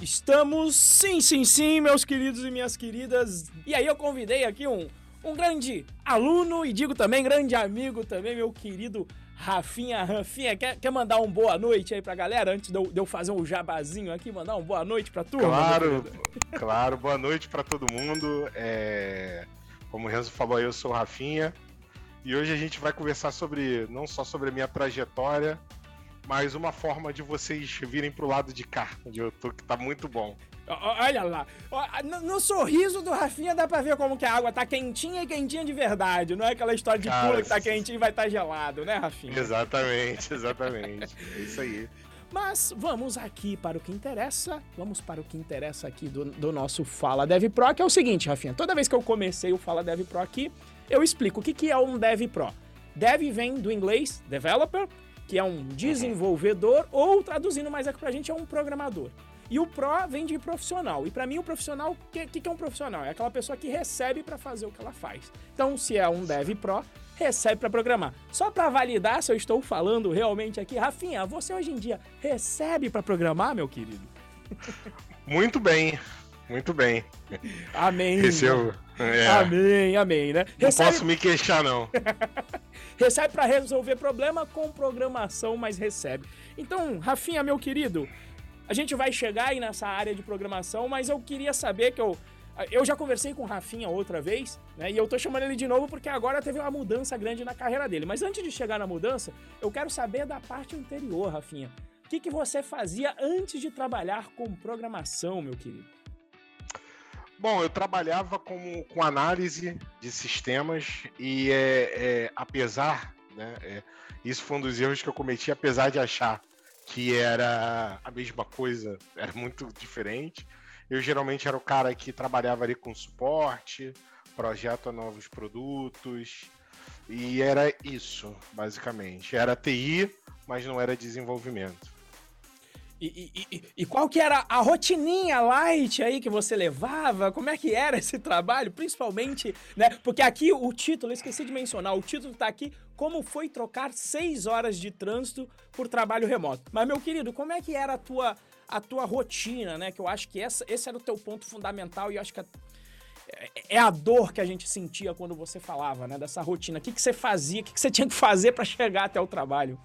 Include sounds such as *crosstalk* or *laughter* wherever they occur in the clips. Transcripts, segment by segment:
Estamos, sim, sim, sim, meus queridos e minhas queridas. E aí eu convidei aqui um, um grande aluno e digo também grande amigo também, meu querido Rafinha. Rafinha, quer, quer mandar um boa noite aí pra galera antes de eu, de eu fazer um jabazinho aqui, mandar um boa noite pra turma? Claro, claro, boa noite pra todo mundo. É... Como o Renzo falou aí, eu sou o Rafinha. E hoje a gente vai conversar sobre, não só sobre a minha trajetória, mas uma forma de vocês virem pro lado de cá, onde eu tô, que tá muito bom. Olha lá, no, sorriso do Rafinha dá pra ver como que a água tá quentinha e quentinha de verdade, não é aquela história de Cara, pula que tá quentinho e vai estar tá gelado, né, Rafinha? Exatamente, exatamente. é isso aí. Mas vamos aqui para o que interessa. Vamos para o que interessa aqui do, do nosso Fala Dev Pro, que é o seguinte, Rafinha. Toda vez que eu comecei o Fala Dev Pro aqui, eu explico o que, que é um Dev Pro. Dev vem do inglês developer, que é um desenvolvedor, ou traduzindo mais aqui pra gente, é um programador. E o pro vem de profissional. E para mim, o profissional, o que, que, é um profissional? É aquela pessoa que recebe para fazer o que ela faz. Então, se é um dev pro, recebe para programar. Só para validar se eu estou falando realmente aqui, Rafinha, você hoje em dia recebe para programar, meu querido? *laughs* Muito bem. Muito bem. Amém. Recebo. É. Amém, amém, né? Não posso me queixar, não. *laughs* recebe para resolver problema com programação, mas recebe. Então, Rafinha, meu querido, a gente vai chegar aí nessa área de programação, mas eu queria saber que eu. Eu já conversei com o Rafinha outra vez, né? E eu tô chamando ele de novo porque agora teve uma mudança grande na carreira dele. Mas antes de chegar na mudança, eu quero saber da parte anterior, Rafinha. O que, que você fazia antes de trabalhar com programação, meu querido? Bom, eu trabalhava com, com análise de sistemas e é, é apesar, né, é, isso foi um dos erros que eu cometi, apesar de achar que era a mesma coisa, era muito diferente. Eu geralmente era o cara que trabalhava ali com suporte, projeto a novos produtos, e era isso, basicamente. Era TI, mas não era desenvolvimento. E, e, e, qual que era a rotininha light aí que você levava? Como é que era esse trabalho? Principalmente, né? Porque aqui o título, esqueci de mencionar, o título tá aqui, como foi trocar seis horas de trânsito por trabalho remoto. Mas, meu querido, como é que era a tua, a tua rotina, né? Que eu acho que essa, esse era o teu ponto fundamental e eu acho que a, é, é a dor que a gente sentia quando você falava, né? Dessa rotina. O que, que você fazia? O que, que você tinha que fazer para chegar até o trabalho?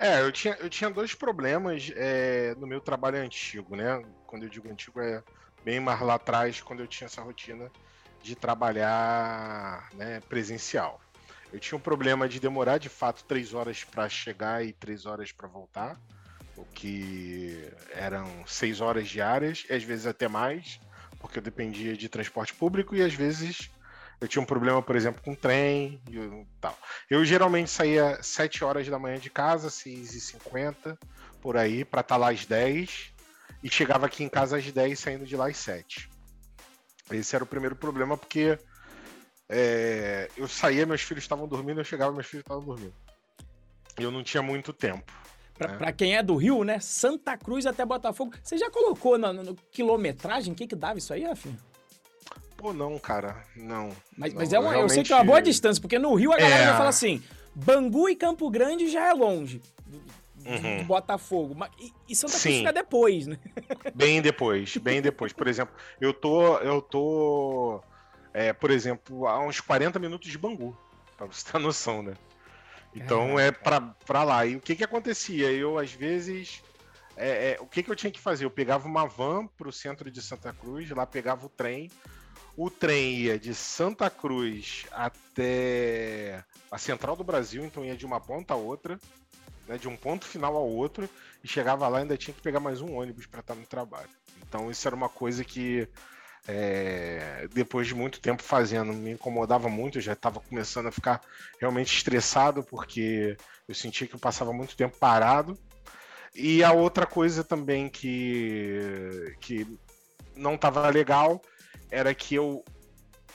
É, eu tinha, eu tinha dois problemas é, no meu trabalho antigo, né? Quando eu digo antigo, é bem mais lá atrás, quando eu tinha essa rotina de trabalhar né, presencial. Eu tinha um problema de demorar de fato três horas para chegar e três horas para voltar, o que eram seis horas diárias, e às vezes até mais, porque eu dependia de transporte público e às vezes eu tinha um problema, por exemplo, com trem e tal. Eu geralmente saía 7 horas da manhã de casa, 6h50, por aí, para estar tá lá às 10 e chegava aqui em casa às 10, saindo de lá às 7. Esse era o primeiro problema, porque é, eu saía, meus filhos estavam dormindo, eu chegava, meus filhos estavam dormindo. Eu não tinha muito tempo. Pra, né? pra, quem é do Rio, né? Santa Cruz até Botafogo. Você já colocou na quilometragem? O que, que dava isso aí, Rafinha? Pô, não, cara, não. Mas, não, mas é uma, realmente... eu sei que é uma boa distância, porque no Rio a galera é... já fala assim: Bangu e Campo Grande já é longe. Uhum. Botafogo. E, e Santa Cruz fica depois, né? Bem depois, bem depois. Por exemplo, eu tô. Eu tô. É, por exemplo, a uns 40 minutos de Bangu. Pra você ter noção, né? Então é pra, pra lá. E o que que acontecia? Eu, às vezes. É, é, o que, que eu tinha que fazer? Eu pegava uma van pro centro de Santa Cruz, lá pegava o trem, o trem ia de Santa Cruz até a central do Brasil, então ia de uma ponta a outra, né, de um ponto final ao outro, e chegava lá e ainda tinha que pegar mais um ônibus para estar no trabalho. Então isso era uma coisa que é, depois de muito tempo fazendo me incomodava muito, eu já estava começando a ficar realmente estressado porque eu sentia que eu passava muito tempo parado. E a outra coisa também que, que não estava legal era que eu,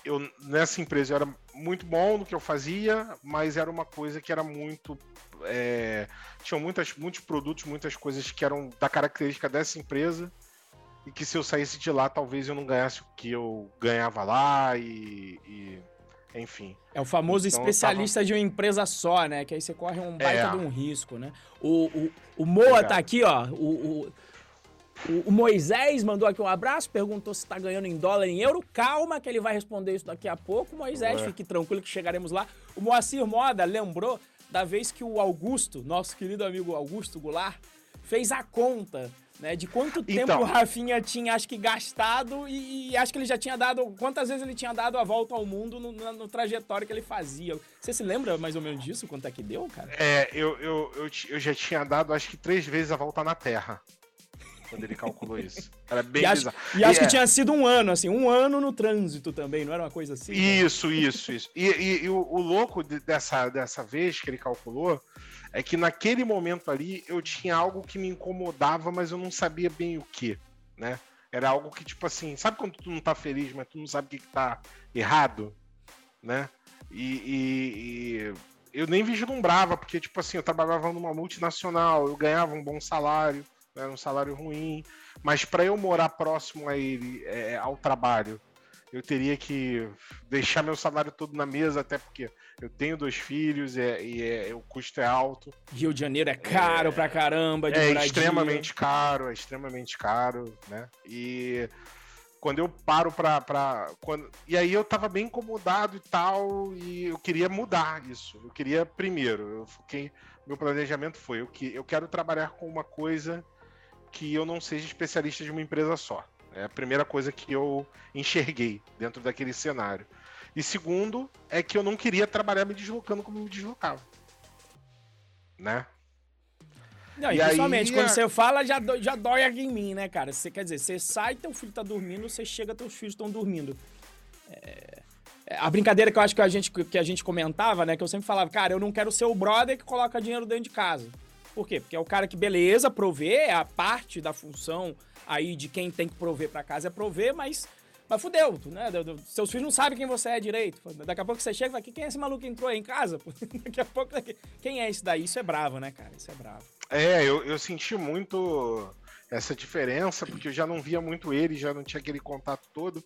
eu nessa empresa eu era muito bom no que eu fazia, mas era uma coisa que era muito. É, tinham muitas, muitos produtos, muitas coisas que eram da característica dessa empresa e que se eu saísse de lá talvez eu não ganhasse o que eu ganhava lá e, e enfim. É o famoso então, especialista tava... de uma empresa só, né? Que aí você corre um baita é. de um risco, né? O, o, o Moa tá aqui, ó. O, o, O, Moisés mandou aqui um abraço, perguntou se está ganhando em dólar em euro. Calma que ele vai responder isso daqui a pouco. Moisés, Ué. fique tranquilo que chegaremos lá. O Moacir Moda lembrou da vez que o Augusto, nosso querido amigo Augusto Goulart, fez a conta né? De quanto tempo então, o Rafinha tinha, acho que, gastado e, e, acho que ele já tinha dado. Quantas vezes ele tinha dado a volta ao mundo no, no, no, trajetório que ele fazia. Você se lembra mais ou menos disso? Quanto é que deu, cara? É, eu, eu, eu, eu já tinha dado, acho que, três vezes a volta na Terra. Quando ele calculou isso. *laughs* Era bem e acho, e acho que é. tinha sido um ano, assim, um ano no trânsito também, não era uma coisa assim? Isso, né? isso, isso. E, e, e o, o, louco dessa, dessa vez que ele calculou é que naquele momento ali eu tinha algo que me incomodava, mas eu não sabia bem o que, né? Era algo que, tipo assim, sabe quando tu não tá feliz, mas tu não sabe o que, que tá errado, né? E, e, e eu nem vislumbrava, porque, tipo assim, eu trabalhava numa multinacional, eu ganhava um bom salário, era um salário ruim, mas para eu morar próximo a ele, é, ao trabalho, eu teria que deixar meu salário todo na mesa, até porque eu tenho dois filhos é, e é, o custo é alto. Rio de Janeiro é caro é, pra caramba de É moradia. extremamente caro, é extremamente caro, né? E quando eu paro pra. pra quando... E aí eu tava bem incomodado e tal, e eu queria mudar isso. Eu queria, primeiro, eu fiquei. Meu planejamento foi: eu, que, eu quero trabalhar com uma coisa que eu não seja especialista de uma empresa só. É a primeira coisa que eu enxerguei dentro daquele cenário. E segundo, é que eu não queria trabalhar me deslocando como me deslocava. Né? Não, e, e principalmente, aí, quando você fala, já, do, já dói aqui em mim, né, cara? Você quer dizer, você sai, teu filho tá dormindo, você chega, teus filhos estão dormindo. É, é... A brincadeira que eu acho que a, gente, que a gente comentava, né? Que eu sempre falava, cara, eu não quero ser o brother que coloca dinheiro dentro de casa. Por quê? Porque é o cara que, beleza, prover, é a parte da função aí de quem tem que prover para casa é prover, mas, mas fudeu, né? Seus filhos não sabem quem você é direito. Daqui a pouco você chega e fala, quem é esse maluco que entrou aí em casa? *laughs* Daqui a pouco, quem é esse daí? Isso é bravo, né, cara? Isso é bravo. É, eu, eu senti muito essa diferença, porque eu já não via muito ele, já não tinha aquele contato todo.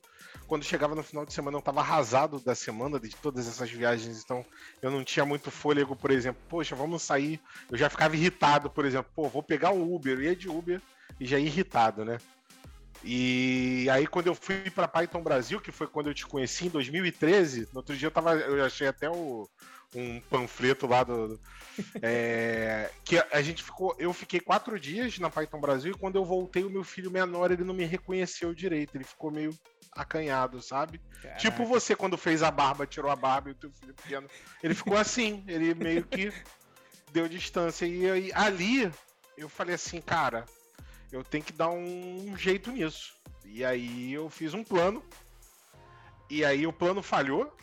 Quando chegava no final de semana, eu estava arrasado da semana, de todas essas viagens, então eu não tinha muito fôlego, por exemplo, poxa, vamos sair. Eu já ficava irritado, por exemplo, pô, vou pegar um Uber, eu ia de Uber e já ia irritado, né? E aí quando eu fui para Python Brasil, que foi quando eu te conheci em 2013, no outro dia eu tava, eu achei até o, um panfleto lá do, é, que a, a, gente ficou, eu fiquei quatro dias na Python Brasil e quando eu voltei o meu filho menor ele não me reconheceu direito, ele ficou meio acanhado, sabe? Caraca. Tipo você quando fez a barba, tirou a barba e o teu filho pequeno, ele ficou assim, ele meio que deu distância e aí ali eu falei assim, cara, eu tenho que dar um jeito nisso. E aí eu fiz um plano. E aí o plano falhou.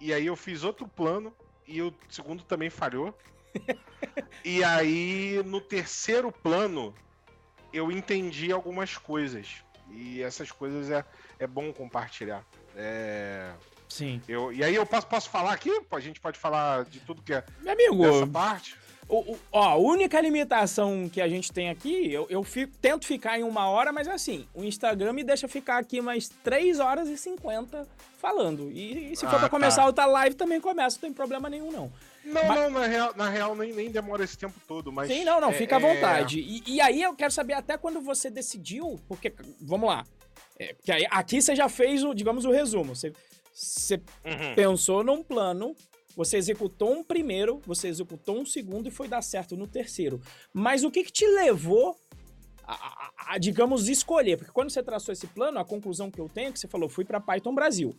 E aí eu fiz outro plano. E o segundo também falhou. *laughs* e aí no terceiro plano eu entendi algumas coisas. E essas coisas é, é bom compartilhar. É... Sim. Eu, e aí eu posso, posso falar aqui? A gente pode falar de tudo que é Meu amigo, dessa parte? O, o, ó, a única limitação que a gente tem aqui, eu, eu fico, tento ficar em uma hora, mas assim, o Instagram me deixa ficar aqui mais 3 horas e 50 falando. E, e se ah, for pra tá. começar outra live, também começa, não tem problema nenhum, não. Não, mas... não, na real, na real nem, nem demora esse tempo todo, mas. Sim, não, não, é, fica à é, vontade. É... E, e, aí eu quero saber até quando você decidiu, porque, vamos lá. É, porque aí, aqui você já fez o, digamos, o resumo. Você, você uhum. pensou num plano você executou um primeiro, você executou um segundo e foi dar certo no terceiro. Mas o que, que te levou a, a, a, digamos, escolher? Porque quando você traçou esse plano, a conclusão que eu tenho é que você falou, fui para Python Brasil.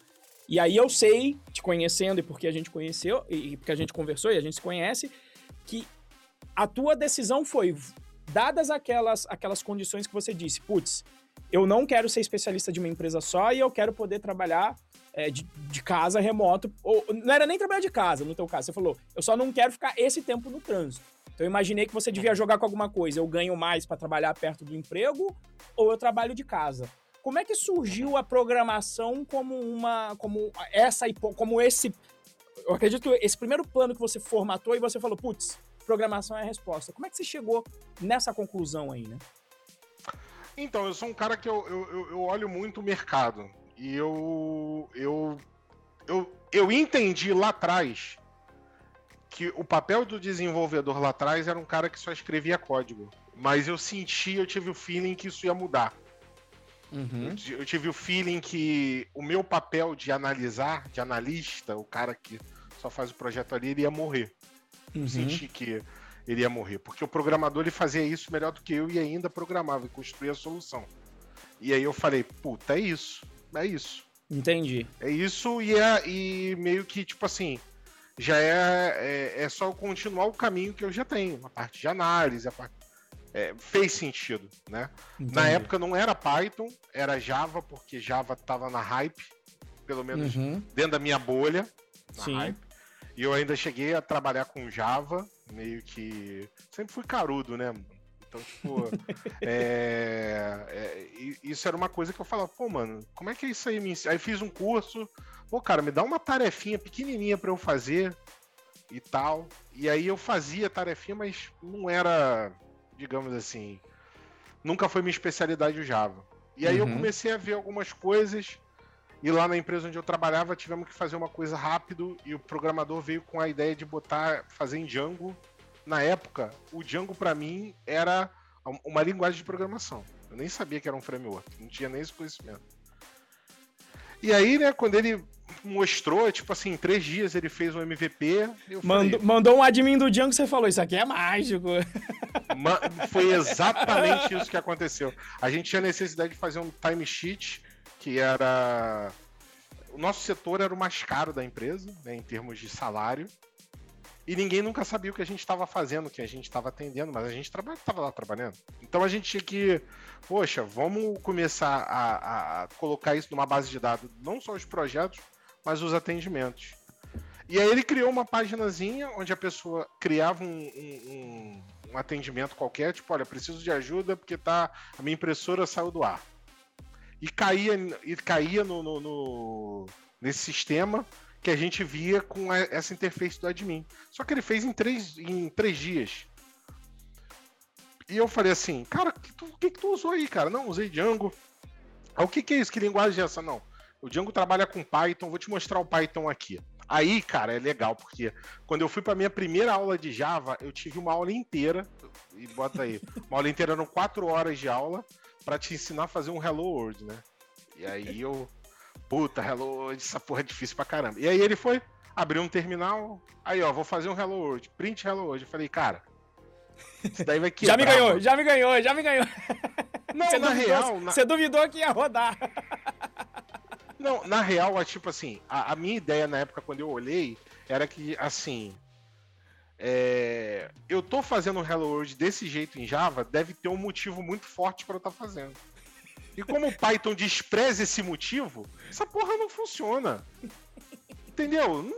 E aí eu sei, te conhecendo e porque a gente conheceu, e porque a gente conversou e a gente se conhece, que a tua decisão foi, dadas aquelas, aquelas condições que você disse, putz, eu não quero ser especialista de uma empresa só e eu quero poder trabalhar é, de, de, casa remoto. Ou, não era nem trabalhar de casa, no teu caso. Você falou, eu só não quero ficar esse tempo no trânsito. Então eu imaginei que você devia jogar com alguma coisa. Eu ganho mais para trabalhar perto do emprego ou eu trabalho de casa. Como é que surgiu a programação como uma. como essa como esse. Eu acredito que esse primeiro plano que você formatou e você falou, putz, programação é a resposta. Como é que você chegou nessa conclusão aí, né? Então, eu sou um cara que eu, eu, eu olho muito o mercado. E eu, eu, eu, eu entendi lá atrás que o papel do desenvolvedor lá atrás era um cara que só escrevia código. mas eu senti, eu tive o feeling que isso ia mudar. Uhum. Eu, eu tive o feeling que o meu papel de analisar, de analista, o cara que só faz o projeto ali, ele ia morrer. Uhum. Senti que ele ia morrer. Porque o programador ele fazia isso melhor do que eu e ainda programava e construía a solução. E aí eu falei, puta, é isso. É isso. Entendi. É isso e, é, e meio que, tipo assim, já é, é, é só continuar o caminho que eu já tenho. A parte de análise, a parte. é, fez sentido, né? Na Entendi. época não era Python, era Java, porque Java tava na hype, pelo menos Uhum. dentro da minha bolha, na Sim. hype. E eu ainda cheguei a trabalhar com Java, meio que. Sempre fui carudo, né? Então, tipo. *laughs* é, é, isso era uma coisa que eu falava, pô, mano, como é que é isso aí? Aí fiz um curso, pô, cara, me dá uma tarefinha pequenininha pra eu fazer e tal. E aí eu fazia tarefinha, mas não era, digamos assim. Nunca foi minha especialidade o Java. E aí eu Uhum. comecei a ver algumas coisas. E lá na empresa onde eu trabalhava, tivemos que fazer uma coisa rápido e o programador veio com a ideia de botar, fazer em Django. Na época, o Django pra mim era uma linguagem de programação. Eu nem sabia que era um framework, não tinha nem esse conhecimento. E aí, né, quando ele mostrou, tipo assim, em três dias ele fez um MVP, Mandou, mandou um admin do Django e você falou: Isso aqui é mágico. Ma- Foi exatamente isso que aconteceu. A gente tinha necessidade de fazer um timesheet que era. O nosso setor era o mais caro da empresa, né, em termos de salário. E ninguém nunca sabia o que a gente estava fazendo, o que a gente estava atendendo, mas a gente estava lá trabalhando. Então a gente tinha que, poxa, vamos começar a, a- colocar isso numa base de dados, não só os projetos, mas os atendimentos. E aí ele criou uma paginazinha onde a pessoa criava um, um- um- um atendimento qualquer, tipo, olha, preciso de ajuda porque tá a minha impressora saiu do ar. E caía, e caía no, no- no- nesse sistema que a gente via com a- essa interface do admin. Só que ele fez em três, em três dias. E eu falei assim, cara, o que, que que tu usou aí, cara? Não, usei Django. Ah, o que, que é isso? Que linguagem é essa? Não. O Django trabalha com Python, vou te mostrar o Python aqui. Aí, cara, é legal, porque quando eu fui para minha primeira aula de Java, eu tive uma aula inteira, e bota aí, uma aula inteira eram quatro horas de aula, para te ensinar a fazer um Hello World, né? E aí eu, puta, Hello World, essa porra é difícil pra caramba. E aí ele foi, abriu um terminal, aí ó, vou fazer um Hello World, print Hello World. Eu falei, cara, isso daí vai quebrar. *laughs* já me ganhou, mano. já me ganhou, já me ganhou. *laughs* Não, você, na duvidou, real, na- você duvidou que ia rodar. Não, na real, é tipo assim, a, a minha ideia na época, quando eu olhei, era que, assim. é, eu tô fazendo um Hello World desse jeito em Java, deve ter um motivo muito forte para eu estar fazendo. E como o Python despreza esse motivo, essa porra não funciona. Entendeu?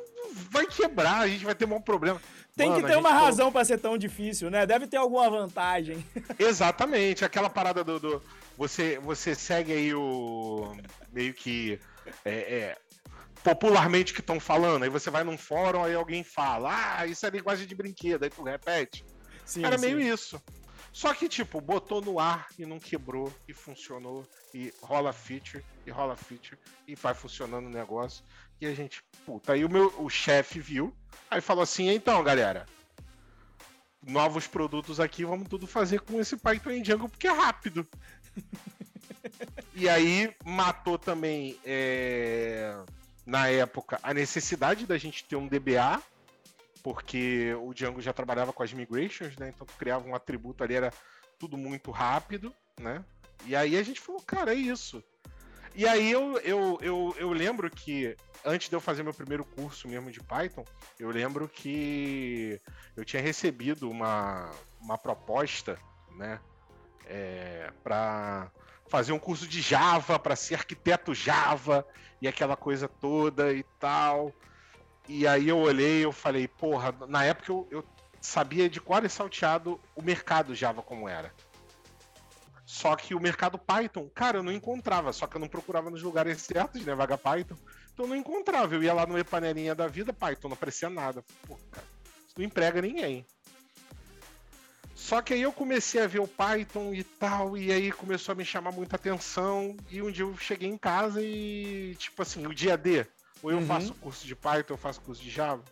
Vai quebrar, a gente vai ter um problema. Tem Mano, que ter uma razão pra ser tão difícil, né? Deve ter alguma vantagem. Exatamente, aquela parada do. do- você, você segue aí o. meio que. é, é, popularmente que estão falando, aí você vai num fórum, aí alguém fala, ah, isso é linguagem de brinquedo, aí tu repete. Sim, Era sim. meio isso. Só que, tipo, botou no ar e não quebrou, e funcionou, e rola feature, e rola feature, e vai funcionando o negócio. E a gente, puta, aí o meu o chefe viu, aí falou assim, então, galera, novos produtos aqui, vamos tudo fazer com esse Python em Django, porque é rápido. *laughs* e aí matou também, é, na época, a necessidade da gente ter um DBA, porque o Django já trabalhava com as migrations, né? Então tu criava um atributo ali, era tudo muito rápido, né? E aí a gente falou, cara, é isso. E aí eu, eu, eu, eu lembro que, antes de eu fazer meu primeiro curso mesmo de Python, eu lembro que eu tinha recebido uma, uma proposta, né? É, para fazer um curso de Java, para ser arquiteto Java e aquela coisa toda e tal. E aí eu olhei eu falei, porra, na época eu, eu sabia de qual e salteado o mercado Java como era. Só que o mercado Python, cara, eu não encontrava, só que eu não procurava nos lugares certos, né, vaga Python. Então eu não encontrava, eu ia lá no panelinha da vida, Python, não aparecia nada. Pô, cara, não emprega ninguém. Só que aí eu comecei a ver o Python e tal, e aí começou a me chamar muita atenção. E um dia eu cheguei em casa e, tipo assim, o dia D, ou eu Uhum. faço curso de Python, eu faço curso de Java.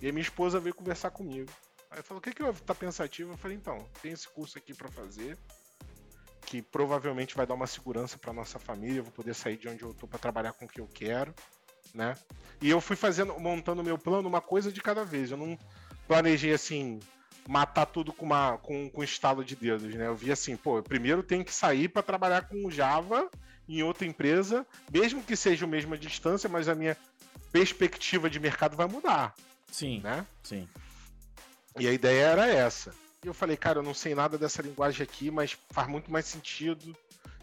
E aí minha esposa veio conversar comigo. Aí falou, o que que tá pensativo? Eu falei, então, tem esse curso aqui para fazer, que provavelmente vai dar uma segurança para nossa família, eu vou poder sair de onde eu tô para trabalhar com o que eu quero, né? E eu fui fazendo, montando meu plano uma coisa de cada vez. Eu não planejei assim matar tudo com uma com, com um estalo de dedos, né? Eu vi assim, pô, eu primeiro tenho que sair para trabalhar com Java em outra empresa, mesmo que seja a mesma distância, mas a minha perspectiva de mercado vai mudar. Sim. Né? Sim. E a ideia era essa. E eu falei, cara, eu não sei nada dessa linguagem aqui, mas faz muito mais sentido.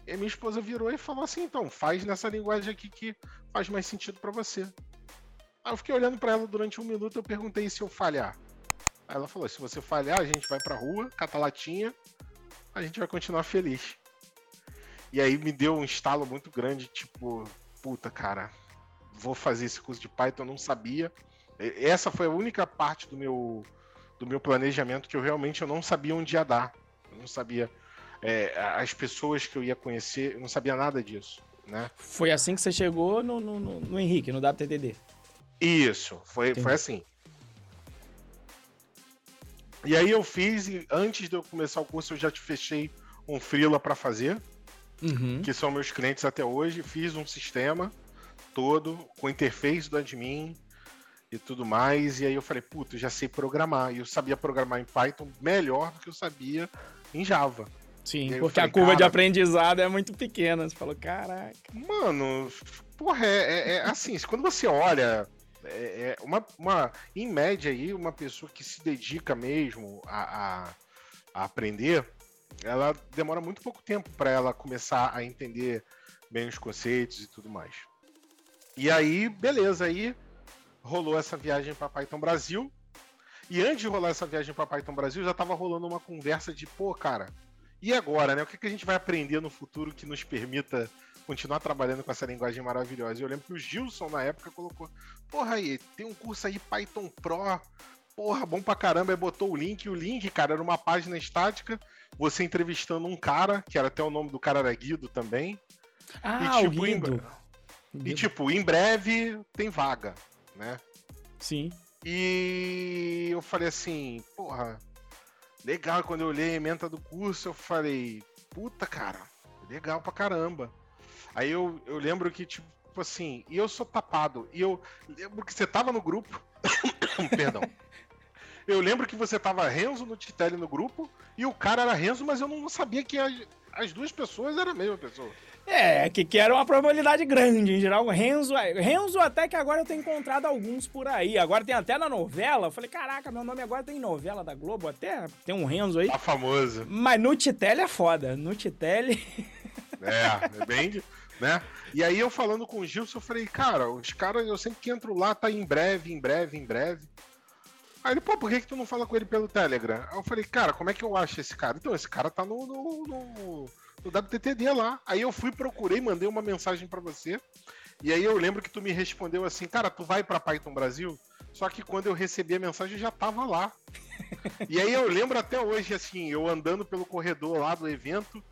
E a minha esposa virou e falou assim: então, faz nessa linguagem aqui que faz mais sentido para você. Aí eu fiquei olhando para ela durante um minuto, eu perguntei se eu falhar. Aí ela falou: se você falhar, a gente vai pra rua, cata latinha, a gente vai continuar feliz. E aí me deu um estalo muito grande, tipo, puta, cara, vou fazer esse curso de Python, eu não sabia. Essa foi a única parte do meu do meu planejamento que eu realmente eu não sabia onde ia dar. Eu não sabia é, as pessoas que eu ia conhecer, eu não sabia nada disso. Né? Foi assim que você chegou no, no, no Henrique, no WTDD? Isso, foi, foi assim. E aí eu fiz, e antes de eu começar o curso, eu já te fechei um freela para fazer, uhum. que são meus clientes até hoje. Fiz um sistema todo com interface do admin, e tudo mais. E aí eu falei, puta, eu já sei programar. E eu sabia programar em Python melhor do que eu sabia em Java. Sim, porque falei, a curva de aprendizado é muito pequena. Você falou, caraca. Mano, porra, é, é, é assim, quando você olha. É, é, uma, uma, em média aí, uma pessoa que se dedica mesmo a, a, a aprender, ela demora muito pouco tempo para ela começar a entender bem os conceitos e tudo mais. E aí, beleza, aí rolou essa viagem para Python Brasil. E antes de rolar essa viagem para Python Brasil, já estava rolando uma conversa de, pô, cara, e agora, né? O que, que a gente vai aprender no futuro que nos permita continuar trabalhando com essa linguagem maravilhosa? E eu lembro que o Gilson, na época, colocou: Porra, aí, tem um curso aí Python Pro, porra, bom pra caramba. Aí botou o link, e o link, cara, era uma página estática, você entrevistando um cara, que era até o nome do cara era Guido também. Ah, e, tipo, o Guido. Em... E tipo, em breve tem vaga né? Sim. E eu falei assim, porra, legal. Quando eu olhei a emenda do curso, eu falei, puta, cara, legal pra caramba. Aí eu, eu lembro que, tipo assim, e eu sou tapado. E eu lembro que você tava no grupo. *coughs* Perdão. Eu lembro que você tava Renzo no Titelli no grupo e o cara era Renzo, mas eu não sabia que as, as duas pessoas eram a mesma pessoa. É, que, que era uma probabilidade grande, em geral. Renzo, Renzo até que agora eu tenho encontrado alguns por aí. Agora tem até na novela. Eu falei, caraca, meu nome agora tem novela da Globo até. Tem um Renzo aí. Tá famoso. Mas no Titelli é foda. No Titelli... *laughs* É, é bem... Né? E aí eu falando com o Gilson, eu falei, cara, os caras, eu sempre que entro lá, tá em breve, em breve, em breve. Aí ele, pô, por que, que tu não fala com ele pelo Telegram? Aí eu falei, cara, como é que eu acho esse cara? Então, esse cara tá no, no, no no WTTD lá. Aí eu fui, procurei, mandei uma mensagem para você. E aí eu lembro que tu me respondeu assim, cara, tu vai para Python Brasil? Só que quando eu recebi a mensagem já tava lá. e aí eu lembro até hoje, assim, eu andando pelo corredor lá do evento.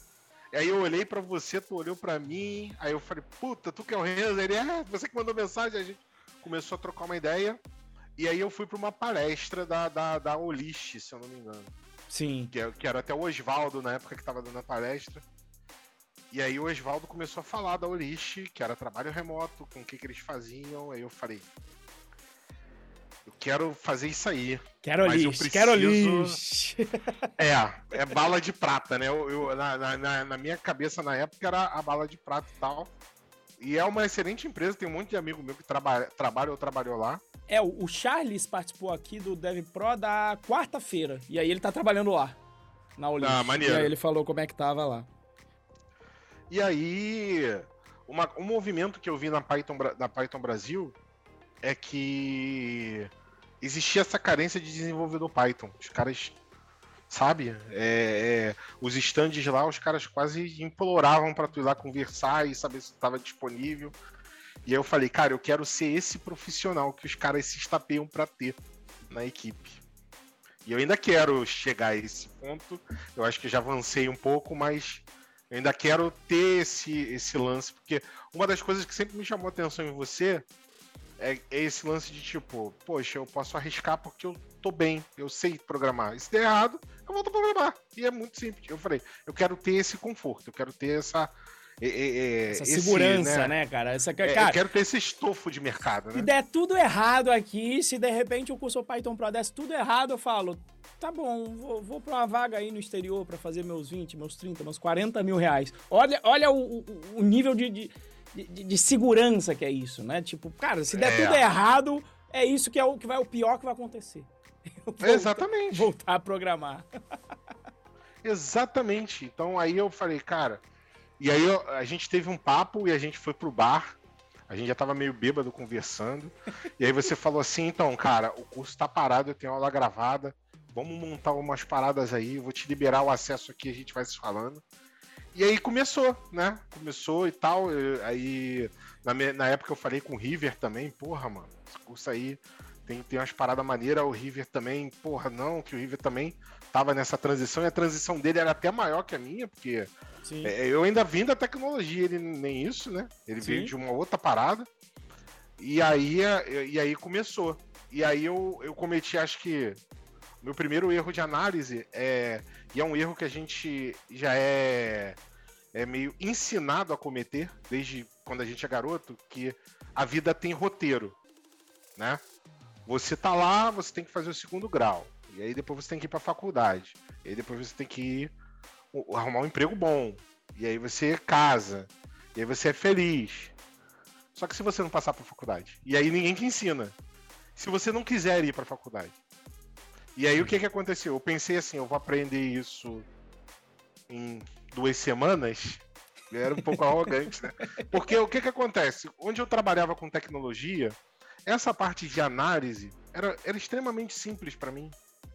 Aí eu olhei para você, tu olhou para mim. Aí eu falei, puta, tu que é o Renzo? Ele, é, você que mandou mensagem. A gente começou a trocar uma ideia. E aí eu fui para uma palestra da, da, da se eu não me engano. Sim. Que, que era até o Oswaldo na época que tava dando a palestra. E aí o Oswaldo começou a falar da Orish, que era trabalho remoto, com o que, que eles faziam. Aí eu falei, eu quero fazer isso aí. Quero lixo, preciso... quero lixo. *laughs* É, é bala de prata, né? Eu, eu na, na, na, minha cabeça na época era a bala de prata e tal. E é uma excelente empresa, tem um monte de amigo meu que trabalha, trabalha ou trabalhou lá. É, o Charles participou aqui do Dev Pro da quarta-feira. E aí ele tá trabalhando lá. Na Olish. Ah, maneiro. E aí ele falou como é que tava lá. E aí, uma, um movimento que eu vi na Python, na Python Brasil é que existia essa carência de desenvolvedor Python. Os caras, sabe? É, é, os stands lá, os caras quase imploravam para tu ir lá conversar e saber se estava disponível. E aí eu falei, cara, eu quero ser esse profissional que os caras se estapeiam para ter na equipe. E eu ainda quero chegar a esse ponto. Eu acho que já avancei um pouco, mas eu ainda quero ter esse, esse lance, porque uma das coisas que sempre me chamou atenção em você é, é, esse lance de tipo, poxa, eu posso arriscar porque eu tô bem, eu sei programar. E se der errado, eu volto a programar. E é muito simples. Eu falei, eu quero ter esse conforto, eu quero ter essa. É, é, essa esse, segurança, né? né, cara? Essa, é, cara, eu quero ter esse estofo de mercado, né? Se der tudo errado aqui, se de repente o curso Python Pro desse tudo errado, eu falo, tá bom, vou, vou pra uma vaga aí no exterior para fazer meus 20, meus 30, meus 40 mil reais. Olha, olha o, o, o nível de, de, de, de, segurança que é isso, né? Tipo, cara, se der é. tudo errado, é isso que é o que vai o pior que vai acontecer. *laughs* Voltar, Exatamente. Voltar a programar. *laughs* Exatamente. Então aí eu falei, cara. E aí eu, a gente teve um papo e a gente foi pro bar. A gente já tava meio bêbado conversando. e aí você falou assim: então, cara, o curso tá parado, eu tenho aula gravada. Vamos montar umas paradas aí, vou te liberar o acesso aqui, a gente vai se falando. E aí começou, né? Começou e tal. Aí, na, na época eu falei com o River também, porra, mano, esse curso aí tem, tem umas paradas maneiras. O River também, porra, não, que o River também tava nessa transição e a transição dele era até maior que a minha, porque é, eu ainda vim da tecnologia, ele nem isso, né? Ele Sim. veio de uma outra parada. E aí, e aí começou. E aí eu, eu cometi, acho que meu primeiro erro de análise é e é um erro que a gente já é é meio ensinado a cometer desde quando a gente é garoto, que a vida tem roteiro, né? Você tá lá, você tem que fazer o segundo grau, e aí depois você tem que ir para faculdade, e aí depois você tem que ir arrumar um emprego bom, e aí você casa, e aí você é feliz. Só que se você não passar para faculdade, e aí ninguém te ensina. Se você não quiser ir para faculdade, e aí o que que aconteceu? Eu pensei assim, eu vou aprender isso em duas semanas. Eu era um pouco arrogante, né? *laughs* Porque o que que acontece? Onde eu trabalhava com tecnologia, essa parte de análise era, era extremamente simples para mim.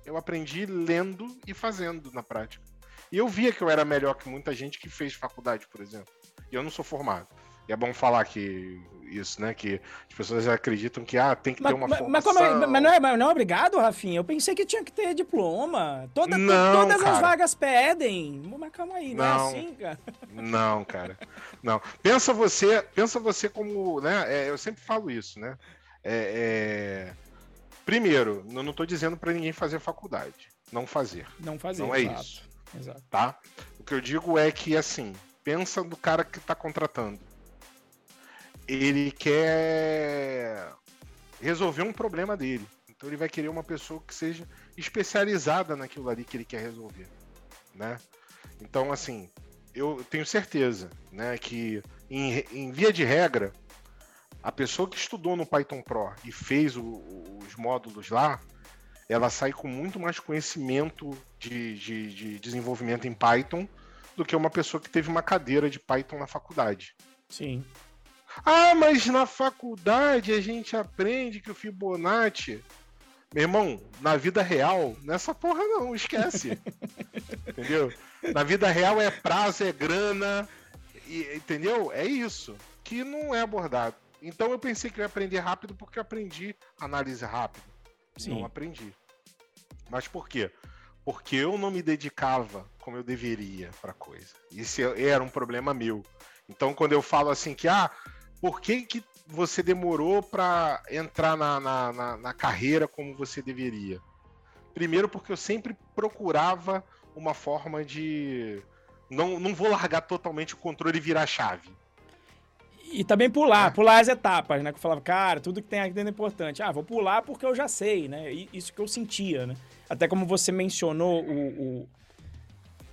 Eu aprendi lendo e fazendo na prática. E eu via que eu era melhor que muita gente que fez faculdade, por exemplo. E eu não sou formado. E é bom falar que isso, né? Que as pessoas acreditam que ah, tem que mas, ter uma mas, formação. Mas, é, mas, não é, mas não é obrigado, Rafinha? Eu pensei que tinha que ter diploma. Toda, não, todas cara. as vagas pedem. Mas calma aí, não, é não é assim, cara? Não, cara. Não. Pensa você, pensa você como, né? É, eu sempre falo isso, né? É, é... Primeiro, eu não estou dizendo para ninguém fazer faculdade. Não fazer. Não fazer. Não é exato. isso. Exato. Tá? O que eu digo é que, assim, pensa no cara que está contratando ele quer resolver um problema dele. Então ele vai querer uma pessoa que seja especializada naquilo ali que ele quer resolver, né? Então assim, eu tenho certeza, né, que em, em via de regra, a pessoa que estudou no Python Pro e fez o, os módulos lá, ela sai com muito mais conhecimento de, de, de desenvolvimento em Python do que uma pessoa que teve uma cadeira de Python na faculdade. Sim. Ah, mas na faculdade a gente aprende que o Fibonacci. Meu irmão, na vida real, nessa porra não, esquece. *laughs* entendeu? Na vida real é prazo, é grana, e, entendeu? É isso. Que não é abordado. Então eu pensei que eu ia aprender rápido porque eu aprendi análise rápido. Sim. Não aprendi. Mas por quê? Porque eu não me dedicava como eu deveria para coisa. Isso era um problema meu. Então quando eu falo assim que ah, por que, que você demorou para entrar na, na, na, na carreira como você deveria? Primeiro, porque eu sempre procurava uma forma de. Não, não vou largar totalmente o controle e virar a chave. E também pular, é. pular as etapas, né? Que eu falava, cara, tudo que tem aqui dentro é importante. Ah, vou pular porque eu já sei, né? Isso que eu sentia, né? Até como você mencionou o, o...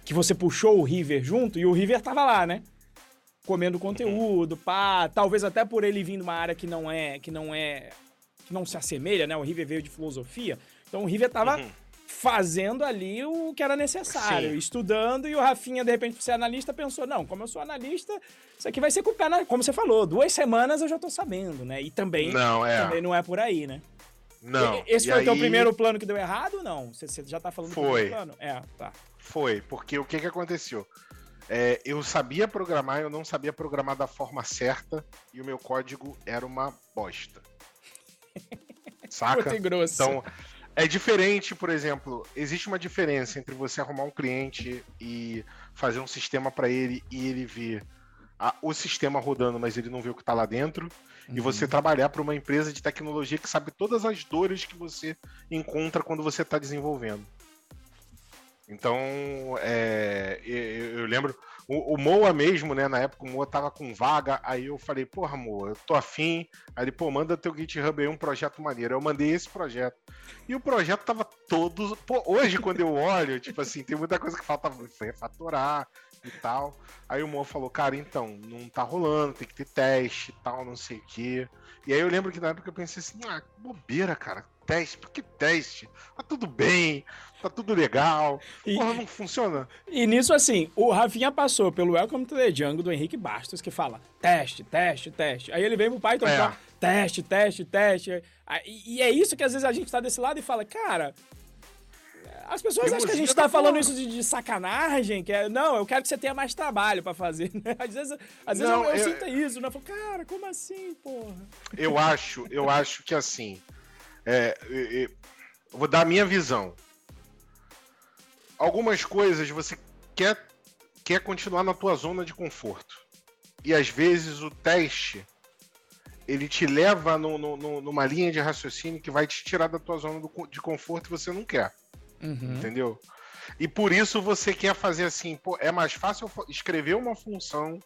que você puxou o River junto e o River tava lá, né? comendo conteúdo, pá, talvez até por ele vir de uma área que não é, que não é, que não se assemelha, né? O River veio de filosofia, então o River tava uhum. Fazendo ali o que era necessário, Sim. estudando, e o Rafinha, de repente, por ser analista, pensou, não, como eu sou analista, isso aqui vai ser com o pé na... Como você falou, duas semanas eu já tô sabendo, né? E também não é, também não é por aí, né? Não. E, esse e foi aí... o teu primeiro plano que deu errado ou não? Você, você já tá falando foi. do plano? É, tá. Foi, porque o que que aconteceu? É, eu sabia programar, eu não sabia programar da forma certa e o meu código era uma bosta. *laughs* Saca? Então, é diferente, por exemplo, existe uma diferença entre você arrumar um cliente e fazer um sistema para ele e ele vir a, o sistema rodando, mas ele não vê o que está lá dentro. Uhum. E você trabalhar para uma empresa de tecnologia que sabe todas as dores que você encontra quando você está desenvolvendo. Então, é, eu, eu, lembro, o, o, Moa mesmo, né? Na época o Moa tava com vaga, aí eu falei, porra, Moa, eu tô afim. Aí ele, pô, manda teu GitHub aí um projeto maneiro. Eu mandei esse projeto. E o projeto tava todo. Pô, hoje, quando eu olho, *laughs* tipo assim, tem muita coisa que falta refatorar e tal. Aí o Moa falou, cara, então, não tá rolando, tem que ter teste e tal, não sei o quê. E aí eu lembro que na época eu pensei assim, ah, bobeira, cara teste, por que teste? Tá tudo bem, tá tudo legal. E, Porra, não funciona. E nisso, assim, o Rafinha passou pelo Welcome to the Jungle do Henrique Bastos, que fala teste, teste, teste. Aí ele vem pro Python é. teste, teste, teste. E é isso que às vezes a gente tá desse lado e fala, cara, as pessoas acham que a gente tá falando isso de, de, sacanagem, que é, não, eu quero que você tenha mais trabalho para fazer, *laughs* né? Às vezes, às vezes não, eu, eu, eu, sinto isso, né? Eu falo, cara, como assim, porra? Eu acho, eu acho que assim, é, eu vou dar a minha visão. Algumas coisas você quer, quer continuar na tua zona de conforto. E às vezes o teste ele te leva no, no, numa linha de raciocínio que vai te tirar da tua zona de conforto e você não quer. Uhum. Entendeu? E por isso você quer fazer assim, pô, é mais fácil escrever uma função,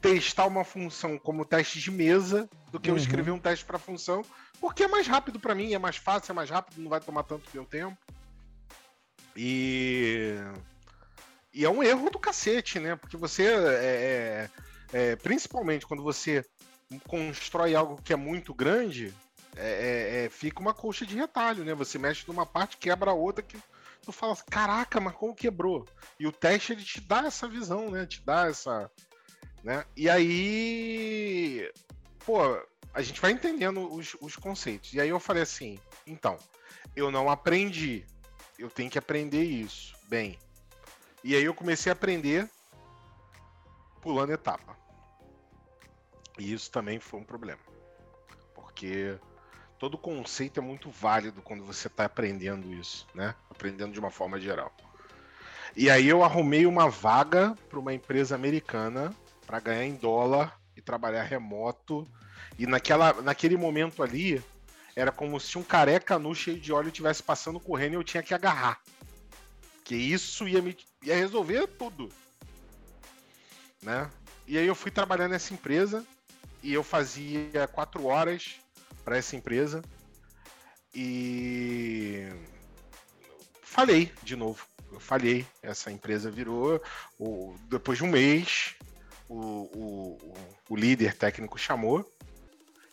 testar uma função como teste de mesa, do que uhum. eu escrever um teste para função, porque é mais rápido para mim, é mais fácil, é mais rápido, não vai tomar tanto meu tempo. E. E é um erro do cacete, né? Porque você. É, é, é, principalmente quando você constrói algo que é muito grande, é, é, é, fica uma coxa de retalho, né? Você mexe numa parte, quebra a outra que tu fala, assim, caraca, mas como quebrou? E o teste ele te dá essa visão, né? Te dá essa. Né? E aí. Pô, a gente vai entendendo os, os conceitos. E aí eu falei assim: então, eu não aprendi, eu tenho que aprender isso. Bem. E aí eu comecei a aprender pulando etapa. E isso também foi um problema. Porque todo conceito é muito válido quando você está aprendendo isso, né? Aprendendo de uma forma geral. E aí eu arrumei uma vaga para uma empresa americana para ganhar em dólar e trabalhar remoto e naquela, naquele momento ali, era como se um careca nu cheio de óleo estivesse passando correndo e eu tinha que agarrar. Que isso ia, me, ia resolver tudo. Né? E aí eu fui trabalhar nessa empresa e eu fazia quatro horas para essa empresa e falei de novo. Eu falhei. Essa empresa virou. Depois de um mês, o, o, o líder técnico chamou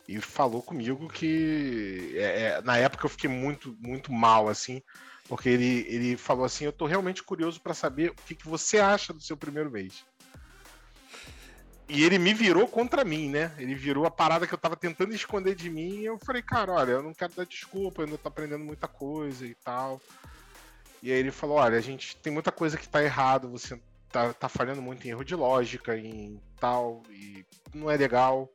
e falou comigo que é, é, na época eu fiquei muito muito mal assim porque ele, ele falou assim eu tô realmente curioso para saber o que, que você acha do seu primeiro mês. E ele me virou contra mim né? Ele virou a parada que eu tava tentando esconder de mim e eu falei cara olha eu não quero dar desculpa eu ainda tô aprendendo muita coisa e tal. E aí ele falou olha a gente tem muita coisa que tá errado você tá, tá falhando muito em erro de lógica em tal e não é legal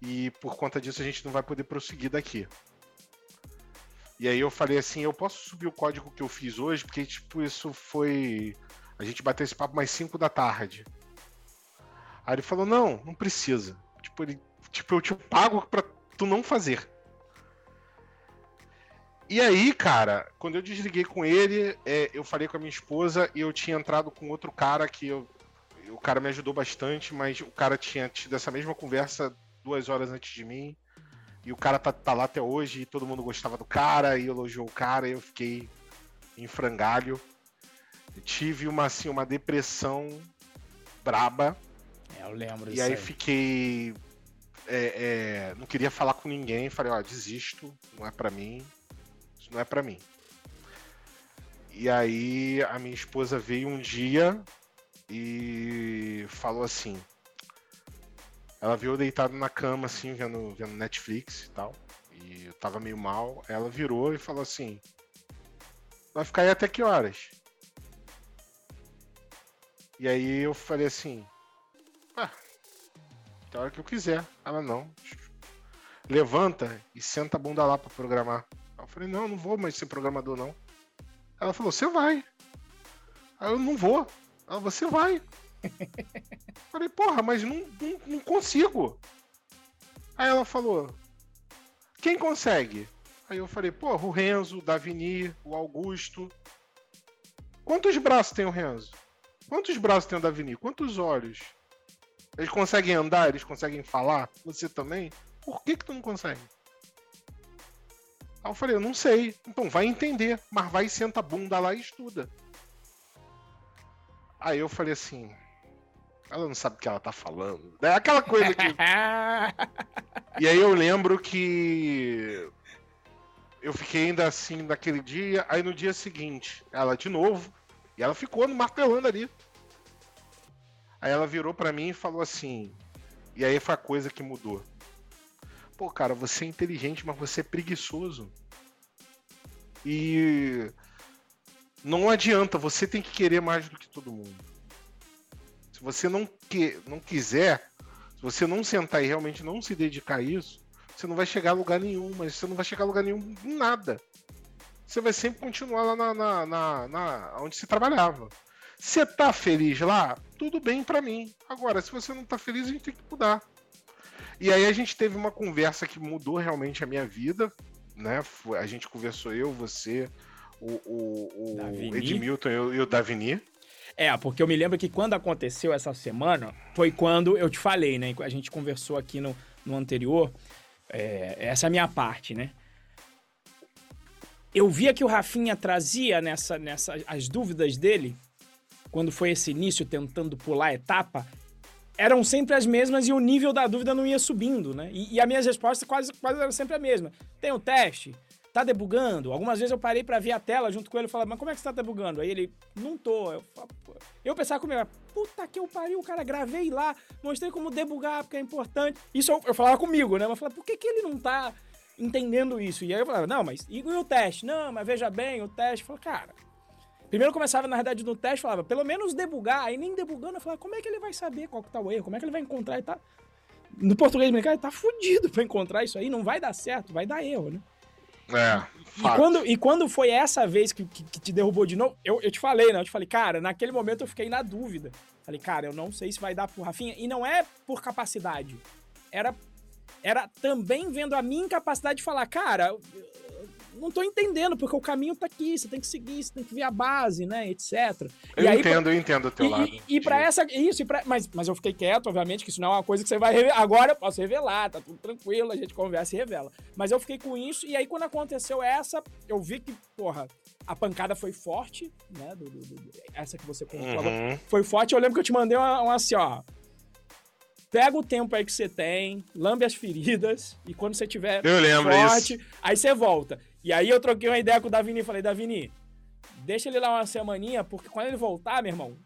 e por conta disso a gente não vai poder prosseguir daqui. E aí eu falei assim, eu posso subir o código que eu fiz hoje, porque tipo, isso foi. A gente bateu esse papo mais 5 da tarde. Aí ele falou, não, não precisa. Tipo, ele, tipo, eu te pago pra tu não fazer. E aí, cara, quando eu desliguei com ele, é, eu falei com a minha esposa e eu tinha entrado com outro cara que eu, o cara me ajudou bastante, mas o cara tinha tido essa mesma conversa duas horas antes de mim. E o cara tá, tá lá até hoje, e todo mundo gostava do cara, e elogiou o cara, e eu fiquei em frangalho. Eu tive uma, assim, uma depressão braba. É, eu lembro E aí, aí, fiquei. É, é, não queria falar com ninguém. Falei, ó, desisto, não é para mim. Isso não é para mim. E aí a minha esposa veio um dia e falou assim: ela viu deitado na cama, assim, vendo, vendo Netflix e tal. E eu tava meio mal. Ela virou e falou assim: Vai ficar aí até que horas? E aí eu falei assim: Ah, até a hora que eu quiser. Ela não. Levanta e senta a bunda lá pra programar. Eu falei: Não, não vou mais ser programador, não. Ela falou: Você vai. Aí eu não vou. Ela, você vai. Falei, porra, mas não, não, não consigo. Aí ela falou, quem consegue? Aí eu falei, pô, o Renzo, o Davini, o Augusto. Quantos braços tem o Renzo? Quantos braços tem o Davini? Quantos olhos? Eles conseguem andar? Eles conseguem falar? Você também? Por que que tu não consegue? Aí eu falei, eu não sei. Então vai entender, mas vai e senta a bunda lá e estuda. Aí eu falei assim, ela não sabe o que ela tá falando. É aquela coisa que. *laughs* e aí eu lembro que eu fiquei ainda assim naquele dia, aí no dia seguinte, ela de novo, e ela ficou no martelando ali. Aí ela virou para mim e falou assim, e aí foi a coisa que mudou. Pô, cara, você é inteligente, mas você é preguiçoso. E não adianta, você tem que querer mais do que todo mundo. Se você não, que, não quiser, se você não sentar e realmente não se dedicar a isso, você não vai chegar a lugar nenhum, mas você não vai chegar a lugar nenhum em nada. Você vai sempre continuar lá na, na, na, na onde você trabalhava. Você tá feliz lá? Tudo bem para mim. Agora, se você não tá feliz, a gente tem que mudar. E aí a gente teve uma conversa que mudou realmente a minha vida, né? A gente conversou eu, você, o, o, o Edmilton e o Davini. É, porque eu me lembro que quando aconteceu essa semana, foi quando eu te falei, né? A gente conversou aqui no, no anterior. É, essa é a minha parte, né? Eu via que o Rafinha trazia nessa, nessa as dúvidas dele, quando foi esse início tentando pular a etapa, eram sempre as mesmas e o nível da dúvida não ia subindo, né? E, e as minhas respostas quase, quase eram sempre a mesma. Tem o um teste? Tá debugando? Algumas vezes eu parei para ver a tela junto com ele e falava, mas como é que você tá debugando? Aí ele, não tô. Eu, eu pensava comigo, puta que eu pariu, cara, gravei lá, mostrei como debugar, porque é importante. Isso eu, eu falava comigo, né? Mas eu falava, por que, que ele não tá entendendo isso? E aí eu falava, não, mas e o teste? Não, mas veja bem, o teste. Eu falava, cara, Primeiro começava, na verdade, no teste, falava, pelo menos debugar. Aí nem debugando, eu falava, como é que ele vai saber qual que tá o erro? Como é que ele vai encontrar? E tá... No português americano, ele tá fudido pra encontrar isso aí. Não vai dar certo, vai dar erro, né? É, e quando, e quando foi essa vez que, que, que, te derrubou de novo, eu, eu te falei, né? Eu te falei, cara, naquele momento eu fiquei na dúvida. Falei, cara, eu não sei se vai dar pro Rafinha. E não é por capacidade. Era, era também vendo a minha incapacidade de falar, cara, não tô entendendo, porque o caminho tá aqui, você tem que seguir, você tem que ver a base, né, etc. Eu e aí, entendo, pra... eu entendo o teu e, lado. E, e pra essa, isso, e pra, mas, mas eu fiquei quieto, obviamente, que isso não é uma coisa que você vai revelar. Agora eu posso revelar, tá tudo tranquilo, a gente conversa e revela. Mas eu fiquei com isso, e aí quando aconteceu essa, eu vi que, porra, a pancada foi forte, né, do, do, do essa que você contou uhum. foi forte. Eu lembro que eu te mandei uma, uma assim, ó, pega o tempo aí que você tem, lambe as feridas, e quando você tiver eu lembro forte, isso. aí você volta. E aí eu troquei uma ideia com o Davini e falei, Davini, deixa ele lá uma semaninha, porque quando ele voltar, meu irmão,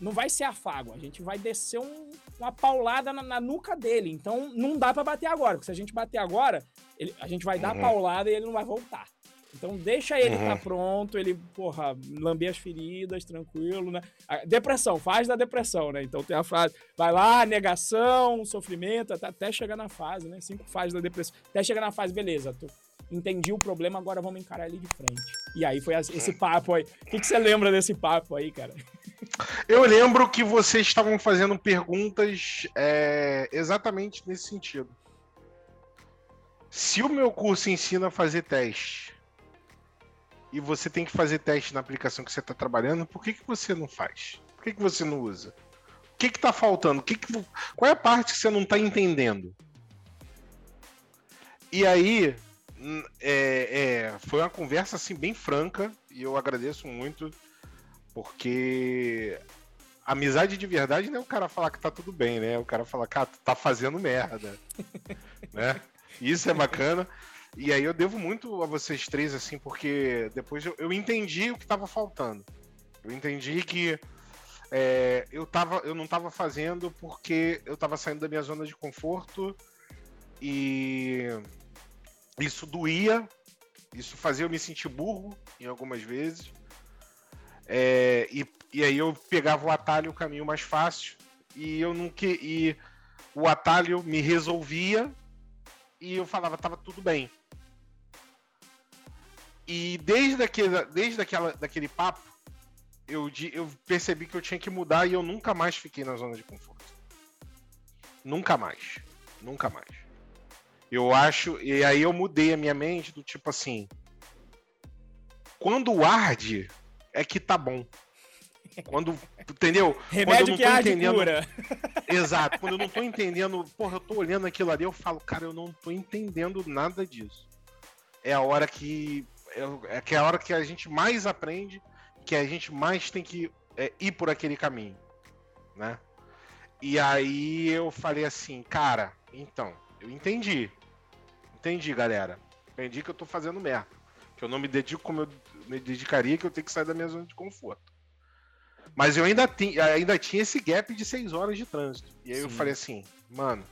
não vai ser afago, a gente vai descer um, uma paulada na, na, nuca dele. Então não dá para bater agora, porque se a gente bater agora, ele, a gente vai dar uhum. paulada e ele não vai voltar. Então deixa ele uhum. tá pronto, ele, porra, lamber as feridas, tranquilo, né? depressão, faz da depressão, né? Então tem a frase, vai lá, negação, sofrimento, até, até chegar na fase, né? Cinco fases da depressão. Até chegar na fase, beleza, tô, entendi o problema, agora vamos encarar ele de frente. E aí foi esse papo aí. O que, que você lembra desse papo aí, cara? Eu lembro que vocês estavam fazendo perguntas é, exatamente nesse sentido. Se o meu curso ensina a fazer teste e você tem que fazer teste na aplicação que você está trabalhando, por que, que você não faz? Por que, que você não usa? O que está faltando? O que que, qual é a parte que você não está entendendo? E aí, é, é, foi uma conversa assim bem franca e eu agradeço muito porque amizade de verdade não é o cara falar que tá tudo bem, né? O cara falar, cara, tá fazendo merda, *laughs* né? Isso é bacana. E aí eu devo muito a vocês três, assim, porque depois eu, eu entendi o que tava faltando. Eu entendi que é, eu, tava, eu não tava fazendo porque eu tava saindo da minha zona de conforto e isso doía, isso fazia eu me sentir burro em algumas vezes. É, e, e aí eu pegava o atalho, o caminho mais fácil, e eu que e o atalho me resolvia e eu falava tava tudo bem. E desde aquele, desde aquela, daquele papo, eu, eu percebi que eu tinha que mudar e eu nunca mais fiquei na zona de conforto. Nunca mais. Nunca mais. Eu acho. E aí eu mudei a minha mente do tipo assim. Quando arde, é que tá bom. Quando. Entendeu? Remédio que arde entendendo... cura. *laughs* Exato. Quando eu não tô entendendo. Porra, eu tô olhando aquilo ali, eu falo, cara, eu não tô entendendo nada disso. É a hora que. É, é que é a hora que a gente mais aprende, que a gente mais tem que é, ir por aquele caminho. Né? E aí eu falei assim, cara, então, eu entendi. Entendi, galera. Entendi que eu tô fazendo merda. Que eu não me dedico como eu me dedicaria, que eu tenho que sair da minha zona de conforto. Mas eu ainda, ti, ainda tinha esse gap de seis horas de trânsito. E aí Sim. eu falei assim, mano,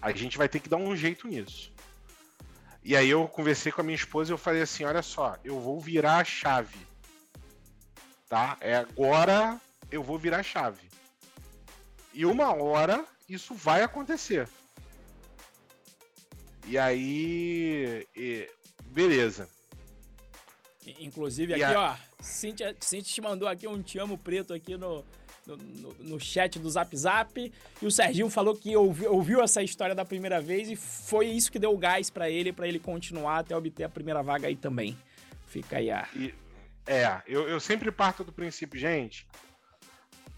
a gente vai ter que dar um jeito nisso. E aí eu conversei com a minha esposa e eu falei assim, olha só, eu vou virar a chave. Tá? É agora eu vou virar a chave. E uma hora isso vai acontecer. E aí. E, beleza. Inclusive, aqui, a... ó, Cintia, Cintia te mandou aqui um te amo preto aqui no, no, no, no, chat do Zap Zap. E o Serginho falou que ouviu, ouviu, essa história da primeira vez e foi isso que deu o gás para ele, para ele continuar até obter a primeira vaga aí também. Fica aí a. E, é, eu, eu sempre parto do princípio, gente.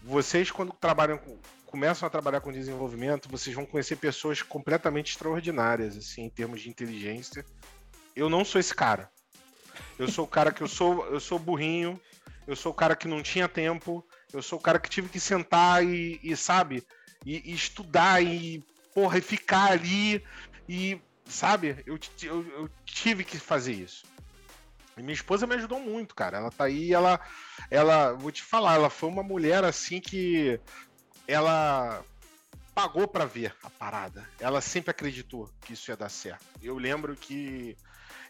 Vocês, quando trabalham com, começam a trabalhar com desenvolvimento, vocês vão conhecer pessoas completamente extraordinárias, assim, em termos de inteligência. Eu não sou esse cara. Eu sou o cara que eu sou, eu sou burrinho, eu sou o cara que não tinha tempo, eu sou o cara que tive que sentar e, e sabe, e, e, estudar e, porra, e ficar ali e, sabe, eu, eu, eu tive que fazer isso. E minha esposa me ajudou muito, cara. Ela tá aí, ela, ela, vou te falar, ela foi uma mulher assim que ela pagou para ver a parada. Ela sempre acreditou que isso ia dar certo. Eu lembro que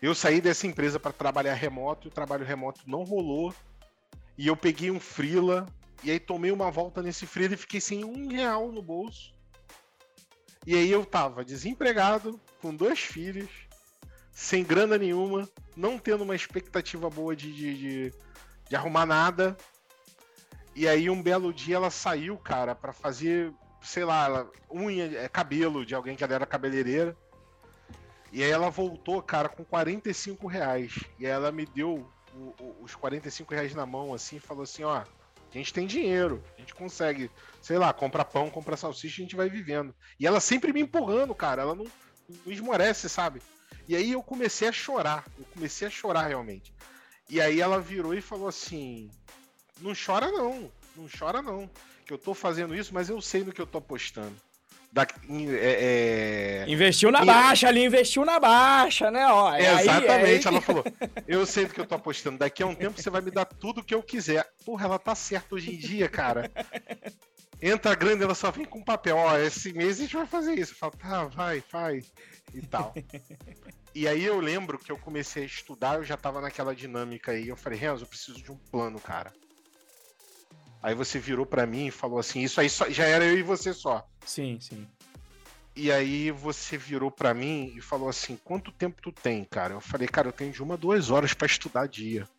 eu saí dessa empresa para trabalhar remoto, o trabalho remoto não rolou. E eu peguei um frila e aí tomei uma volta nesse frila e fiquei sem um real no bolso. E aí eu tava desempregado, com dois filhos, sem grana nenhuma, não tendo uma expectativa boa de, de, de, de arrumar nada. E aí um belo dia ela saiu, cara, para fazer, sei lá, ela, unha, é, cabelo de alguém que ela era cabeleireira. E aí ela voltou, cara, com 45 reais. E aí ela me deu o, o, os 45 reais na mão, assim, e falou assim, ó, a gente tem dinheiro, a gente consegue, sei lá, comprar pão, comprar salsicha, a gente vai vivendo. E ela sempre me empurrando, cara, ela não, não esmorece, sabe? E aí eu comecei a chorar, eu comecei a chorar realmente. E aí ela virou e falou assim: não chora não, não chora não. Que eu tô fazendo isso, mas eu sei no que eu tô apostando. Da, é, é... Investiu na e... baixa ali, investiu na baixa, né? Ó, é Exatamente, aí, é ela falou. *laughs* Eu sei do que eu tô apostando. Daqui a um tempo você vai me dar tudo que eu quiser. Porra, ela tá certa hoje em dia, cara. Entra grande, ela só vem com papel. Ó, esse mês a gente vai fazer isso. Eu falo, tá, vai, faz. E tal. E aí eu lembro que eu comecei a estudar, eu já tava naquela dinâmica aí. Eu falei, Renzo, eu preciso de um plano, cara. Aí você virou para mim e falou assim: Isso aí só, já era eu e você só. Sim, sim. E aí você virou para mim e falou assim: Quanto tempo tu tem, cara? Eu falei: Cara, eu tenho de uma a duas horas para estudar dia.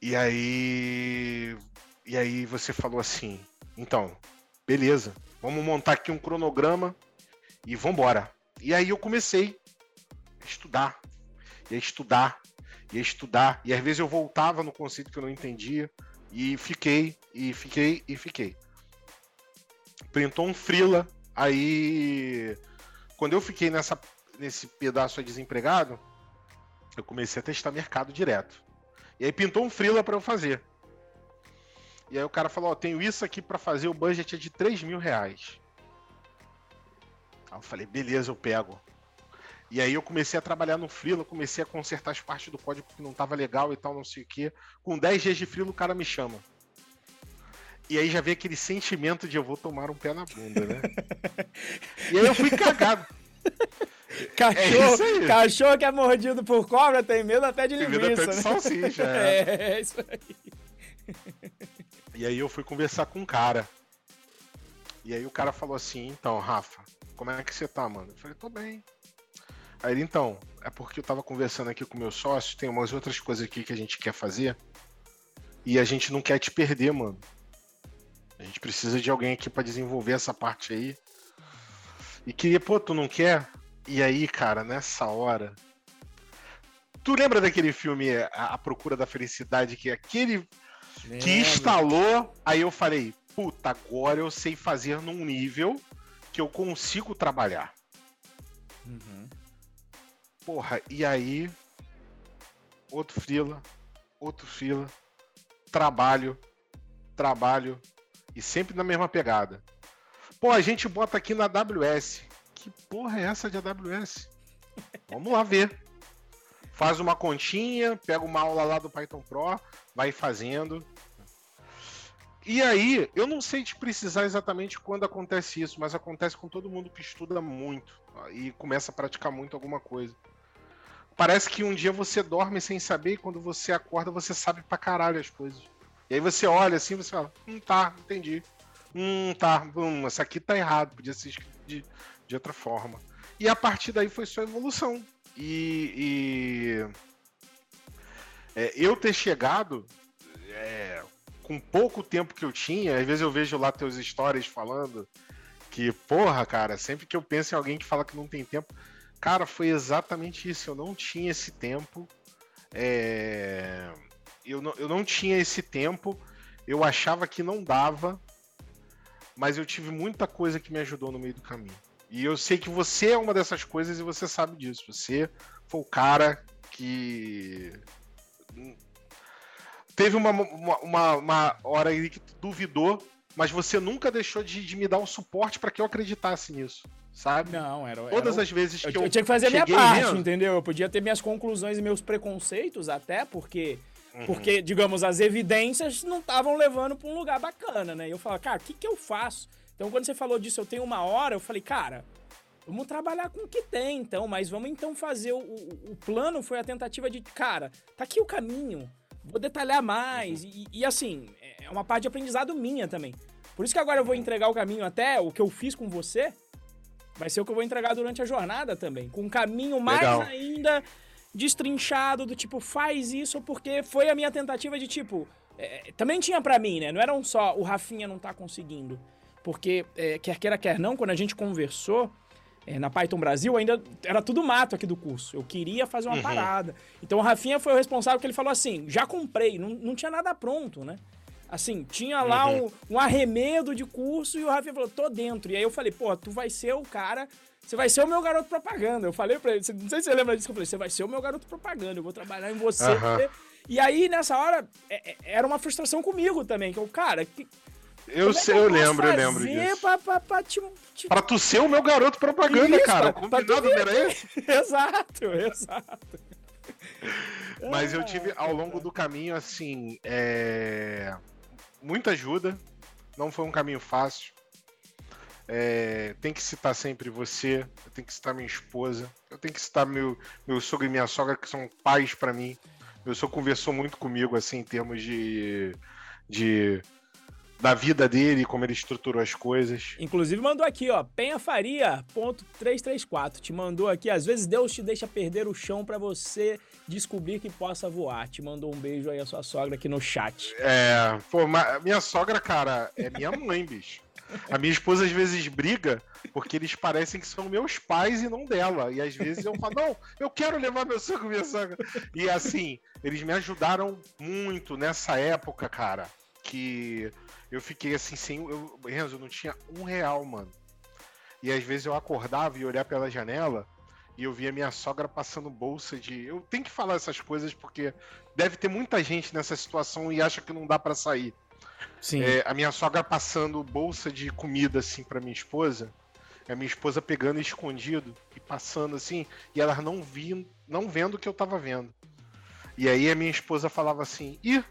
E aí. E aí você falou assim: Então, beleza, vamos montar aqui um cronograma e vambora. E aí eu comecei a estudar, e a estudar, ia estudar, e às vezes eu voltava no conceito que eu não entendia, e fiquei, e fiquei, e fiquei. Printou um frila, aí quando eu fiquei nessa, nesse pedaço aí desempregado, eu comecei a testar mercado direto. E aí pintou um frila para eu fazer. E aí o cara falou, ó, tenho isso aqui para fazer, o budget é de 3 mil reais. Aí eu falei, beleza, eu pego. E aí eu comecei a trabalhar no Freela, comecei a consertar as partes do código que não tava legal e tal, não sei o quê. Com 10 dias de Freela, o cara me chama. E aí já veio aquele sentimento de eu vou tomar um pé na bunda, né? *laughs* e aí eu fui cagado. Cachorro, é cachorro que é mordido por cobra tem medo até de linguiça, tem medo até de né? salsicha, é. *laughs* é, é isso aí. E aí eu fui conversar com um cara. E aí o cara falou assim, então, Rafa, como é que você tá, mano? Eu falei, tô bem. Aí ele, então, é porque eu tava conversando aqui com meu sócio, tem umas outras coisas aqui que a gente quer fazer. E a gente não quer te perder, mano. A gente precisa de alguém aqui para desenvolver essa parte aí. E queria, pô, tu não quer? E aí, cara, nessa hora. Tu lembra daquele filme A, Procura da Felicidade? Que aquele que instalou, aí eu falei, puta, agora eu sei fazer num nível que eu consigo trabalhar. Uhum. Porra, e aí, outro frila, outro fila, trabalho, trabalho, e sempre na mesma pegada. Pô, a gente bota aqui na AWS. Que porra é essa de AWS? *laughs* Vamos lá ver. Faz uma continha, pega uma aula lá do Python Pro, vai fazendo. E aí, eu não sei te precisar exatamente quando acontece isso, mas acontece com todo mundo que estuda muito e começa a praticar muito alguma coisa. Parece que um dia você dorme sem saber e quando você acorda você sabe pra caralho as coisas. E aí você olha assim você fala, hum, tá, entendi. Hum, tá, hum, essa aqui tá errado, podia ser escrito de, de outra forma. E a partir daí foi só evolução. E, e é, eu ter chegado é, com pouco tempo que eu tinha, às vezes eu vejo lá teus stories falando que, porra, cara, sempre que eu penso em alguém que fala que não tem tempo, cara, foi exatamente isso. Eu não tinha esse tempo. É eu não, eu não tinha esse tempo, eu achava que não dava, mas eu tive muita coisa que me ajudou no meio do caminho. E eu sei que você é uma dessas coisas e você sabe disso. Você foi o cara que. Teve uma, uma, uma hora aí que duvidou, mas você nunca deixou de, de me dar o suporte para que eu acreditasse nisso sabe? Não, era. Todas era as vezes que eu. Eu tinha que fazer a minha parte, entendeu? Eu podia ter minhas conclusões e meus preconceitos, até porque Uhum. Porque, digamos, as evidências não estavam levando para um lugar bacana, né? E eu falo, cara, o que, que eu faço? Então, quando você falou disso, eu tenho uma hora, eu falei, cara, vamos trabalhar com o que tem, então, mas vamos então fazer. O, o, o plano foi a tentativa de, cara, tá aqui o caminho, vou detalhar mais. Uhum. E, e, assim, é uma parte de aprendizado minha também. Por isso que agora eu vou entregar o caminho até o que eu fiz com você. Vai ser o que eu vou entregar durante a jornada também. Com um caminho mais Legal. ainda destrinchado do tipo, faz isso porque foi a minha tentativa de tipo. É, também tinha para mim, né? Não era um só o Rafinha não tá conseguindo. Porque, é, quer queira, quer não, quando a gente conversou é, na Python Brasil, ainda era tudo mato aqui do curso. Eu queria fazer uma uhum. parada. Então o Rafinha foi o responsável que ele falou assim: já comprei, não, não tinha nada pronto, né? Assim, tinha lá uhum. um, um arremedo de curso e o Rafinha falou, tô dentro. E aí eu falei, pô, tu vai ser o cara você vai ser o meu garoto propaganda. Eu falei pra ele, não sei se você lembra disso, eu falei, você vai ser o meu garoto propaganda, eu vou trabalhar em você. Uhum. E aí, nessa hora, é, é, era uma frustração comigo também, que eu, cara, que, eu é sei, eu, eu lembro, eu lembro disso. Pra, pra, pra, te, te... pra tu ser o meu garoto propaganda, Isso, cara. Pra, Combinado pra era esse? *laughs* exato, exato. Mas eu tive, ao longo do caminho, assim, é... muita ajuda. Não foi um caminho fácil. É, tem que citar sempre você, eu tenho que citar minha esposa, eu tenho que citar meu, meu sogro e minha sogra, que são pais para mim. Meu sogro conversou muito comigo, assim, em termos de, de da vida dele, como ele estruturou as coisas. Inclusive mandou aqui, ó, penhafaria.334. Te mandou aqui, às vezes Deus te deixa perder o chão para você descobrir que possa voar. Te mandou um beijo aí a sua sogra aqui no chat. É, pô, minha sogra, cara, é minha mãe, *laughs* bicho. A minha esposa às vezes briga porque eles parecem que são meus pais e não dela. E às vezes eu falo, não, eu quero levar meu sogro e minha sogra. E assim, eles me ajudaram muito nessa época, cara. Que eu fiquei assim, sem. Eu, Renzo, eu não tinha um real, mano. E às vezes eu acordava e olhar pela janela e eu via minha sogra passando bolsa de. Eu tenho que falar essas coisas porque deve ter muita gente nessa situação e acha que não dá para sair. É, a minha sogra passando bolsa de comida assim para minha esposa, a minha esposa pegando escondido e passando assim, e ela não vindo, não vendo o que eu tava vendo. E aí a minha esposa falava assim: "Ih,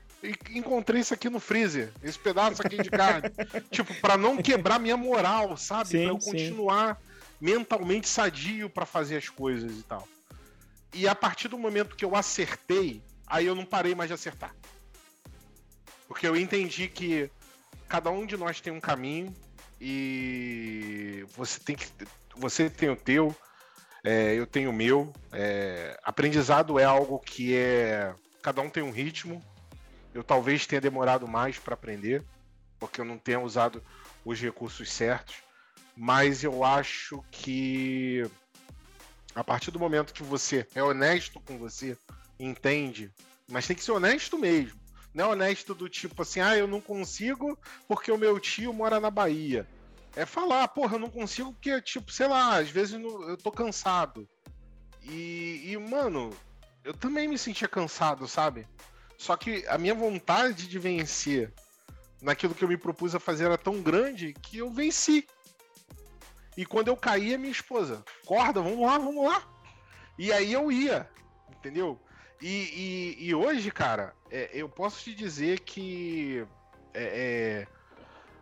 encontrei isso aqui no freezer, esse pedaço aqui de carne". *laughs* tipo, para não quebrar minha moral, sabe? Sim, pra eu sim. continuar mentalmente sadio para fazer as coisas e tal. E a partir do momento que eu acertei, aí eu não parei mais de acertar. Porque eu entendi que cada um de nós tem um caminho e você tem que. Você tem o teu, é, eu tenho o meu. É, aprendizado é algo que é. Cada um tem um ritmo. Eu talvez tenha demorado mais para aprender, porque eu não tenha usado os recursos certos, mas eu acho que a partir do momento que você é honesto com você, entende, mas tem que ser honesto mesmo. Não é honesto do tipo assim, ah, eu não consigo porque o meu tio mora na Bahia. É falar, porra, eu não consigo porque, tipo, sei lá, às vezes eu tô cansado. E, e, mano, eu também me sentia cansado, sabe? Só que a minha vontade de vencer naquilo que eu me propus a fazer era tão grande que eu venci. E quando eu caía, minha esposa, corda, vamos lá, vamos lá. E aí eu ia, entendeu? E, e, e hoje, cara, é, eu posso te dizer que é, é,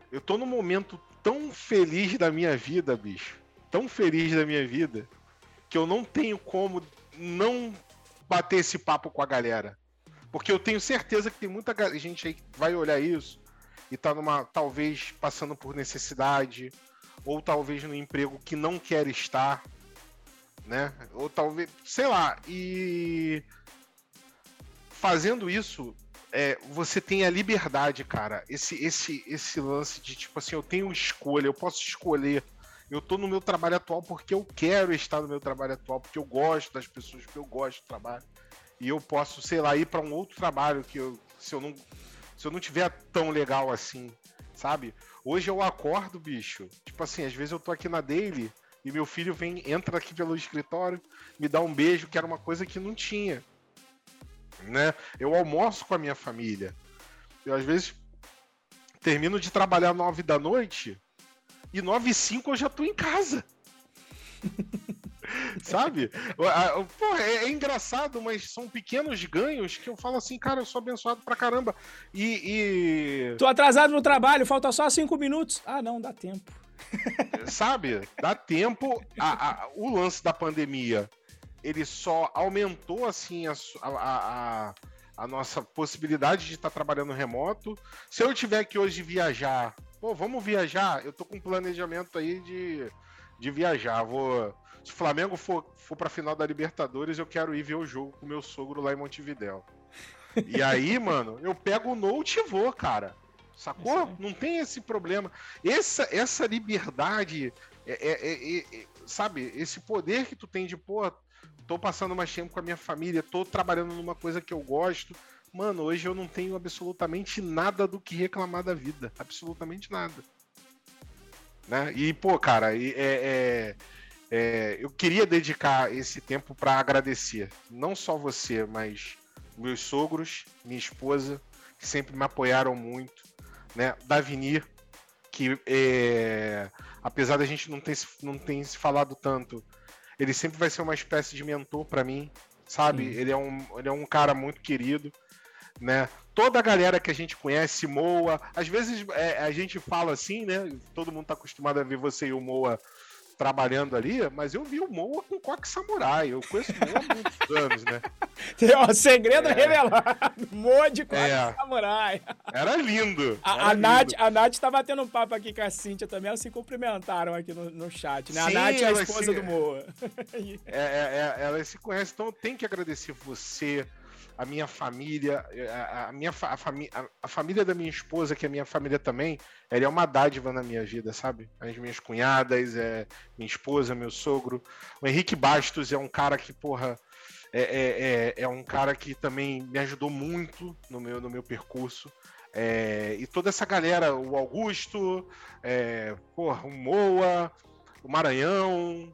eu tô num momento tão feliz da minha vida, bicho. Tão feliz da minha vida, que eu não tenho como não bater esse papo com a galera. Porque eu tenho certeza que tem muita gente aí que vai olhar isso e tá numa. talvez passando por necessidade, ou talvez no emprego que não quer estar, né? Ou talvez, sei lá, e fazendo isso, é, você tem a liberdade, cara. Esse, esse, esse lance de tipo assim, eu tenho escolha, eu posso escolher. Eu tô no meu trabalho atual porque eu quero estar no meu trabalho atual, porque eu gosto das pessoas, porque eu gosto do trabalho. E eu posso, sei lá, ir para um outro trabalho que eu, se eu não se eu não tiver tão legal assim, sabe? Hoje eu acordo, bicho. Tipo assim, às vezes eu tô aqui na daily e meu filho vem, entra aqui pelo escritório, me dá um beijo, que era uma coisa que não tinha. Né? Eu almoço com a minha família. Eu às vezes termino de trabalhar nove da noite e nove e cinco eu já tô em casa. *laughs* Sabe? Pô, é, é, engraçado, mas são pequenos ganhos que eu falo assim, cara, eu sou abençoado pra caramba. E. e... Tô atrasado no trabalho, falta só cinco minutos. Ah, não, dá tempo. Sabe? Dá tempo. A, a, o lance da pandemia, ele só aumentou, assim, a, a, a nossa possibilidade de estar tá trabalhando remoto. Se eu tiver que hoje viajar, pô, vamos viajar? Eu tô com um planejamento aí de, de viajar. Vou se o Flamengo for, for pra final da Libertadores, eu quero ir ver o jogo com meu sogro lá em Montevidéu. E aí, *laughs* mano, eu pego o note e vou, cara. Sacou? Não tem esse problema. Essa, essa liberdade, é, é, é, é, sabe? Esse poder que tu tem de, pô, tô passando mais tempo com a minha família, tô trabalhando numa coisa que eu gosto. Mano, hoje eu não tenho absolutamente nada do que reclamar da vida. Absolutamente nada. Né? E, pô, cara, é, é é, eu queria dedicar esse tempo para agradecer, não só você, mas meus sogros, minha esposa, que sempre me apoiaram muito, né? Davinir, que é, apesar da gente não ter, não ter se falado tanto, ele sempre vai ser uma espécie de mentor para mim, sabe? Ele é, um, ele é um cara muito querido, né? Toda a galera que a gente conhece, Moa, às vezes é, a gente fala assim, né? Todo mundo tá acostumado a ver você e o Moa trabalhando ali, mas eu vi o Moa com coque samurai. Eu conheço o Moa há muitos anos, né? *laughs* Segredo é. revelado. Moa de coque é. samurai. Era lindo. A, era a, lindo. Nath, a Nath tá batendo um papo aqui com a Cíntia também. Elas se cumprimentaram aqui no, no chat, né? Sim, a Nath é a esposa se... do Moa. *laughs* É, é, é, elas se conhecem, então eu tenho que agradecer você a minha família, a, a minha a, fami, a, a, família da minha esposa, que é minha família também, ela é uma dádiva na minha vida, sabe? As minhas cunhadas, é, minha esposa, meu sogro. O Henrique Bastos é um cara que, porra, é, é, é, é um cara que também me ajudou muito no meu, no meu percurso. É, e toda essa galera, o Augusto, é, porra, o Moa, o Maranhão,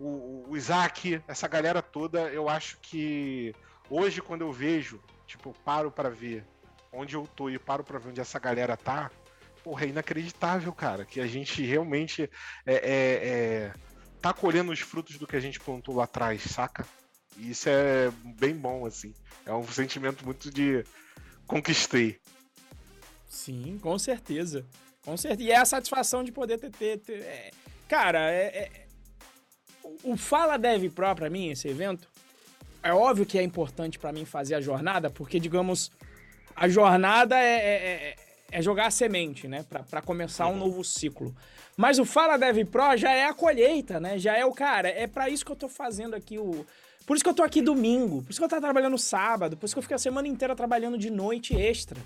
o, o Isaac, essa galera toda, eu acho que Hoje, quando eu vejo, tipo, eu paro para ver onde eu tô e paro para ver onde essa galera tá, porra, é inacreditável, cara, que a gente realmente é, é, é, tá colhendo os frutos do que a gente plantou lá atrás, saca? E isso é bem bom, assim. É um sentimento muito de conquistei. Sim, com certeza. Com certeza. E é a satisfação de poder ter. ter, ter é... Cara, é, é... o Fala Dev Pro, pra mim, esse evento, é óbvio que é importante para mim fazer a jornada, porque, digamos, a jornada é, é, é, é jogar a semente, né? Para começar um uhum. novo ciclo. Mas o Fala Dev Pro já é a colheita, né? Já é o cara, é para isso que eu tô fazendo aqui o Por isso que eu tô aqui domingo, por isso que eu tô trabalhando sábado, por isso que eu fico a semana inteira trabalhando de noite extra.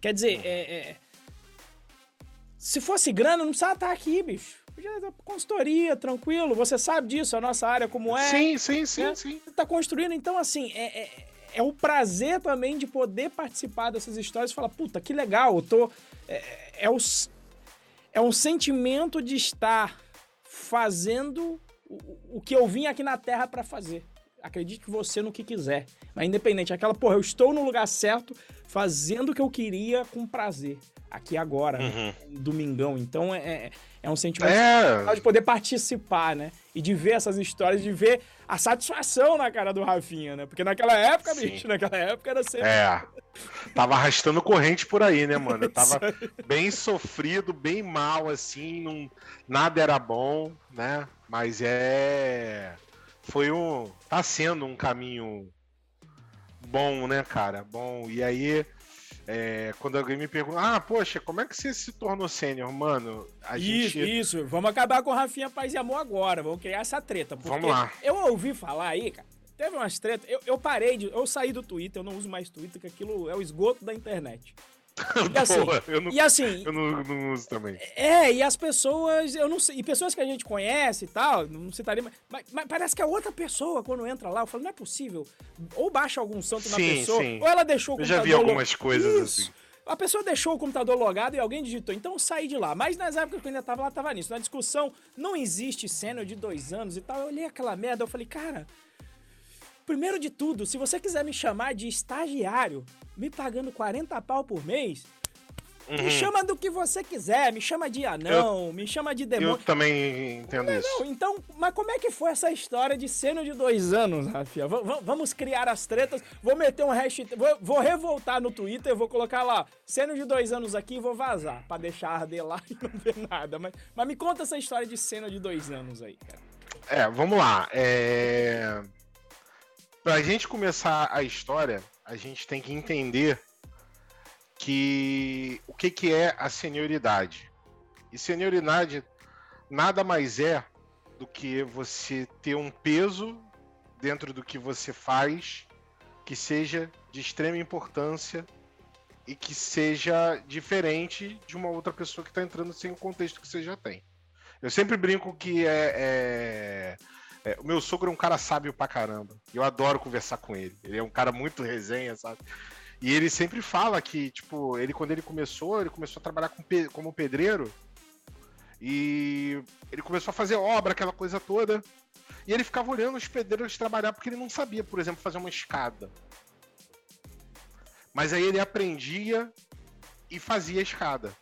Quer dizer, é, é... se fosse grana, não precisava estar aqui, bicho. Consultoria, tranquilo, você sabe disso, a nossa área como é. Sim, sim, sim, né? sim. Você tá construindo, então assim, é, é, é o prazer também de poder participar dessas histórias e falar, puta, que legal, eu tô. É, é, o, é um sentimento de estar fazendo o, o que eu vim aqui na Terra para fazer. Acredite você no que quiser. Mas independente, aquela, porra, eu estou no lugar certo, fazendo o que eu queria com prazer. Aqui agora, né? uhum. né? domingão. Então é, é, é um sentimento é. de poder participar, né? E de ver essas histórias, de ver a satisfação na cara do Rafinha, né? Porque naquela época, Sim. bicho, naquela época era sempre. É. Tava arrastando corrente por aí, né, mano? Eu tava bem sofrido, bem mal, assim, não... nada era bom, né? Mas é. Foi um. Tá sendo um caminho bom, né, cara? Bom. E aí é, quando alguém me pergunta, ah, poxa, como é que você se tornou sênior, mano? A isso, gente... isso. Vamos acabar com o Rafinha Paz e Amor agora. Vamos criar essa treta. Vamos lá. Eu ouvi falar aí, cara. Teve umas tretas. Eu, eu parei de. Eu saí do Twitter, eu não uso mais Twitter, que aquilo é o esgoto da internet. E assim, Boa, eu não, e assim, eu não, não, uso também. É, e as pessoas, eu não sei, e pessoas que a gente conhece e tal, não citaria, mas, mas parece que a outra pessoa, quando entra lá, eu falo, não é possível. Ou baixa algum santo sim, na pessoa, sim. ou ela deixou o eu já vi algumas coisas Isso. assim. A pessoa deixou o computador logado e alguém digitou. Então eu saí de lá. Mas nas épocas que eu ainda tava lá, tava nisso. Na discussão, não existe sênior de dois anos e tal. Eu olhei aquela merda, eu falei, cara, primeiro de tudo, se você quiser me chamar de estagiário, me pagando 40 pau por mês, Uhum. Me chama do que você quiser, me chama de anão, eu, me chama de demônio. Eu também entendo não, isso. Não, então, mas como é que foi essa história de seno de dois anos, Rafia? V vamos criar as tretas, vou meter um hashtag, vou, vou revoltar no Twitter, vou colocar lá, seno de dois anos aqui e vou vazar, pra deixar arder lá e não ver nada. Mas, mas me conta essa história de seno de dois anos aí, cara. É, vamos lá. É... Pra gente começar a história, a gente tem que entender que o que, que é a senioridade. E senioridade nada mais é do que você ter um peso dentro do que você faz que seja de extrema importância e que seja diferente de uma outra pessoa que está entrando sem o contexto que você já tem. Eu sempre brinco que é, é, é, o meu sogro é um cara sábio pra caramba. Eu adoro conversar com ele. Ele é um cara muito resenha, sabe? E ele sempre fala que, tipo, ele quando ele começou, ele começou a trabalhar com, como pedreiro. E ele começou a fazer obra, aquela coisa toda. E ele ficava olhando os pedreiros trabalhar porque ele não sabia, por exemplo, fazer uma escada. Mas aí ele aprendia e fazia a escada.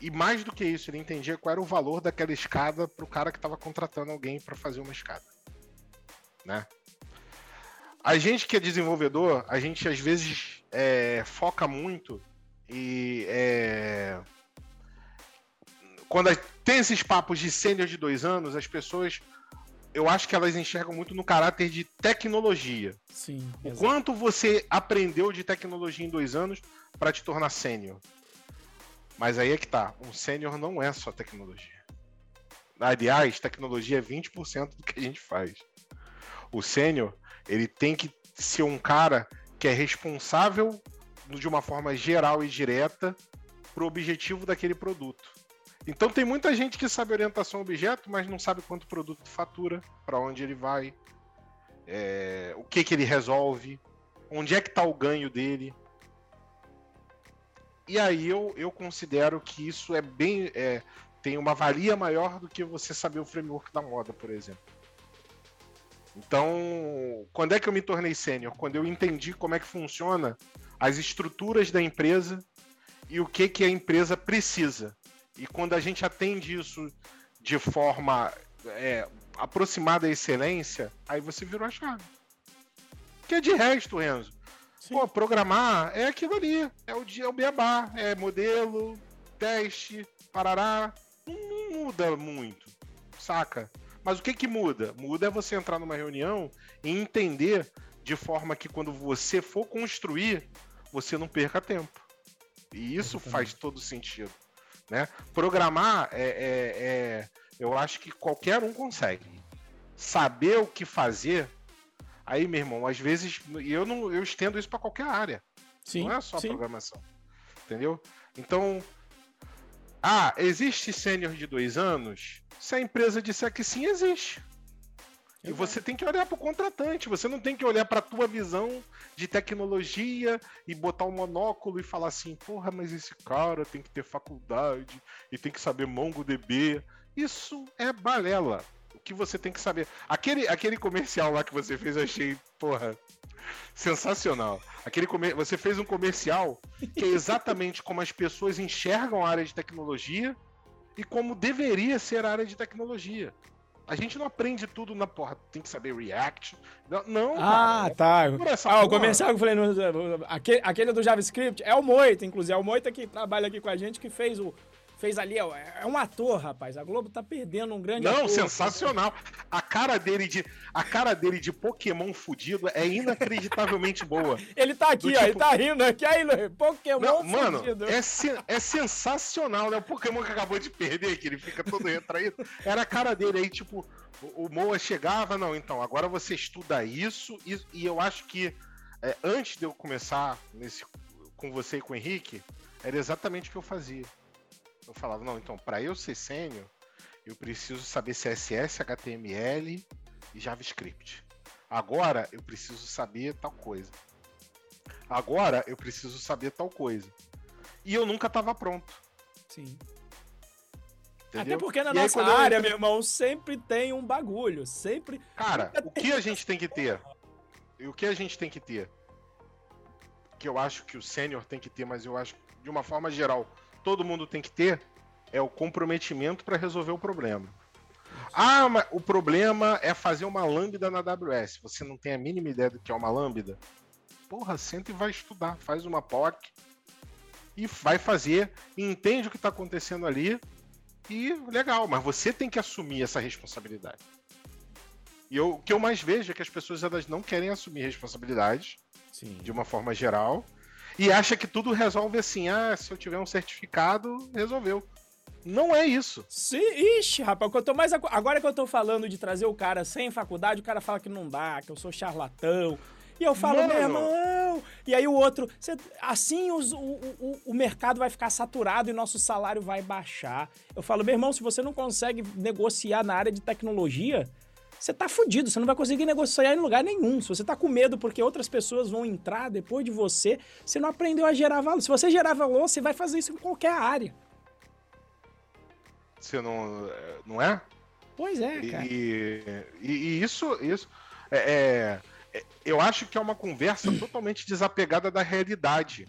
E mais do que isso, ele entendia qual era o valor daquela escada para o cara que estava contratando alguém para fazer uma escada. Né? A gente que é desenvolvedor, a gente às vezes é, foca muito e é, quando tem esses papos de sênior de dois anos, as pessoas eu acho que elas enxergam muito no caráter de tecnologia. Sim. O exatamente. quanto você aprendeu de tecnologia em dois anos para te tornar sênior. Mas aí é que tá. Um sênior não é só tecnologia. Aliás, tecnologia é 20% do que a gente faz. O sênior ele tem que ser um cara que é responsável de uma forma geral e direta para o objetivo daquele produto. Então tem muita gente que sabe orientação objeto, mas não sabe quanto produto fatura, para onde ele vai, é, o que, que ele resolve, onde é que está o ganho dele. E aí eu, eu considero que isso é bem. É, tem uma valia maior do que você saber o framework da moda, por exemplo. Então, quando é que eu me tornei sênior? Quando eu entendi como é que funciona as estruturas da empresa e o que, que a empresa precisa. E quando a gente atende isso de forma é, aproximada à excelência, aí você virou a chave. Que é de resto, Renzo. Sim. Pô, programar é aquilo ali. É o dia, é o beabá. É modelo, teste, parará. Não, não muda muito, saca? Mas o que, que muda? Muda é você entrar numa reunião e entender de forma que quando você for construir, você não perca tempo. E isso faz todo sentido. Né? Programar é, é, é, eu acho que qualquer um consegue. saber o que fazer, aí, meu irmão, às vezes, e eu não eu estendo isso para qualquer área. Sim, não é só sim. programação. Entendeu? Então, ah, existe sênior de dois anos? Se a empresa disser que sim, existe. E você tem que olhar para o contratante, você não tem que olhar para a tua visão de tecnologia e botar um monóculo e falar assim, porra, mas esse cara tem que ter faculdade e tem que saber MongoDB. Isso é balela. O que você tem que saber. Aquele, aquele comercial lá que você fez, eu achei, porra, sensacional. Aquele comer... Você fez um comercial que é exatamente como as pessoas enxergam a área de tecnologia e como deveria ser a área de tecnologia. A gente não aprende tudo na porra. Tem que saber React. Não, não Ah, cara, tá. Ah, o comercial que eu falei, no, aquele, aquele do JavaScript é o Moita, inclusive. É o Moita que trabalha aqui com a gente, que fez o, fez ali, ó, é um ator, rapaz. A Globo tá perdendo um grande Não, ator. sensacional. A cara dele de a cara dele de Pokémon fudido é inacreditavelmente boa. *laughs* ele tá aqui, ó, ele tipo tá rindo aqui aí, Pokémon Não, mano, é, se, é sensacional, né? O Pokémon que acabou de perder, que ele fica todo retraído. *laughs* Era a cara dele aí, tipo, o, o Moa chegava, não, então, agora você estuda isso e, e eu acho que é, antes de eu começar nesse com você e com o Henrique, era exatamente o que eu fazia eu falava, não, então, para eu ser sênior, eu preciso saber CSS, HTML e JavaScript. Agora eu preciso saber tal coisa. Agora eu preciso saber tal coisa. E eu nunca estava pronto. Sim. Entendeu? Até porque na e nossa aí, área, eu... meu irmão, sempre tem um bagulho. Sempre. Cara, o que a gente tem que ter? E o que a gente tem que ter? Que eu acho que o sênior tem que ter, mas eu acho de uma forma geral todo mundo tem que ter é o comprometimento para resolver o problema. Ah, mas o problema é fazer uma lambda na AWS. Você não tem a mínima ideia do que é uma lambda? Porra, senta e vai estudar. Faz uma POC e vai fazer, entende o que está acontecendo ali e legal, mas você tem que assumir essa responsabilidade. E eu, o que eu mais vejo é que as pessoas elas não querem assumir responsabilidades Sim. de uma forma geral e acha que tudo resolve assim, ah, se eu tiver um certificado, resolveu. Não é isso. Sim, ixi, rapaz, eu tô mais agora que eu tô falando de trazer o cara sem faculdade, o cara fala que não dá, que eu sou charlatão. E eu falo, Mano. meu irmão. E aí o outro, cê, assim os, o, o, o mercado vai ficar saturado e nosso salário vai baixar. Eu falo, meu irmão, se você não consegue negociar na área de tecnologia, você tá fudido, você não vai conseguir negociar em lugar nenhum. Se você tá com medo porque outras pessoas vão entrar depois de você, você não aprendeu a gerar valor. Se você gerar valor, você vai fazer isso em qualquer área. Você não. Não é? Pois é, cara. E, e, e isso. isso é, é, eu acho que é uma conversa *clears throat* totalmente desapegada da realidade.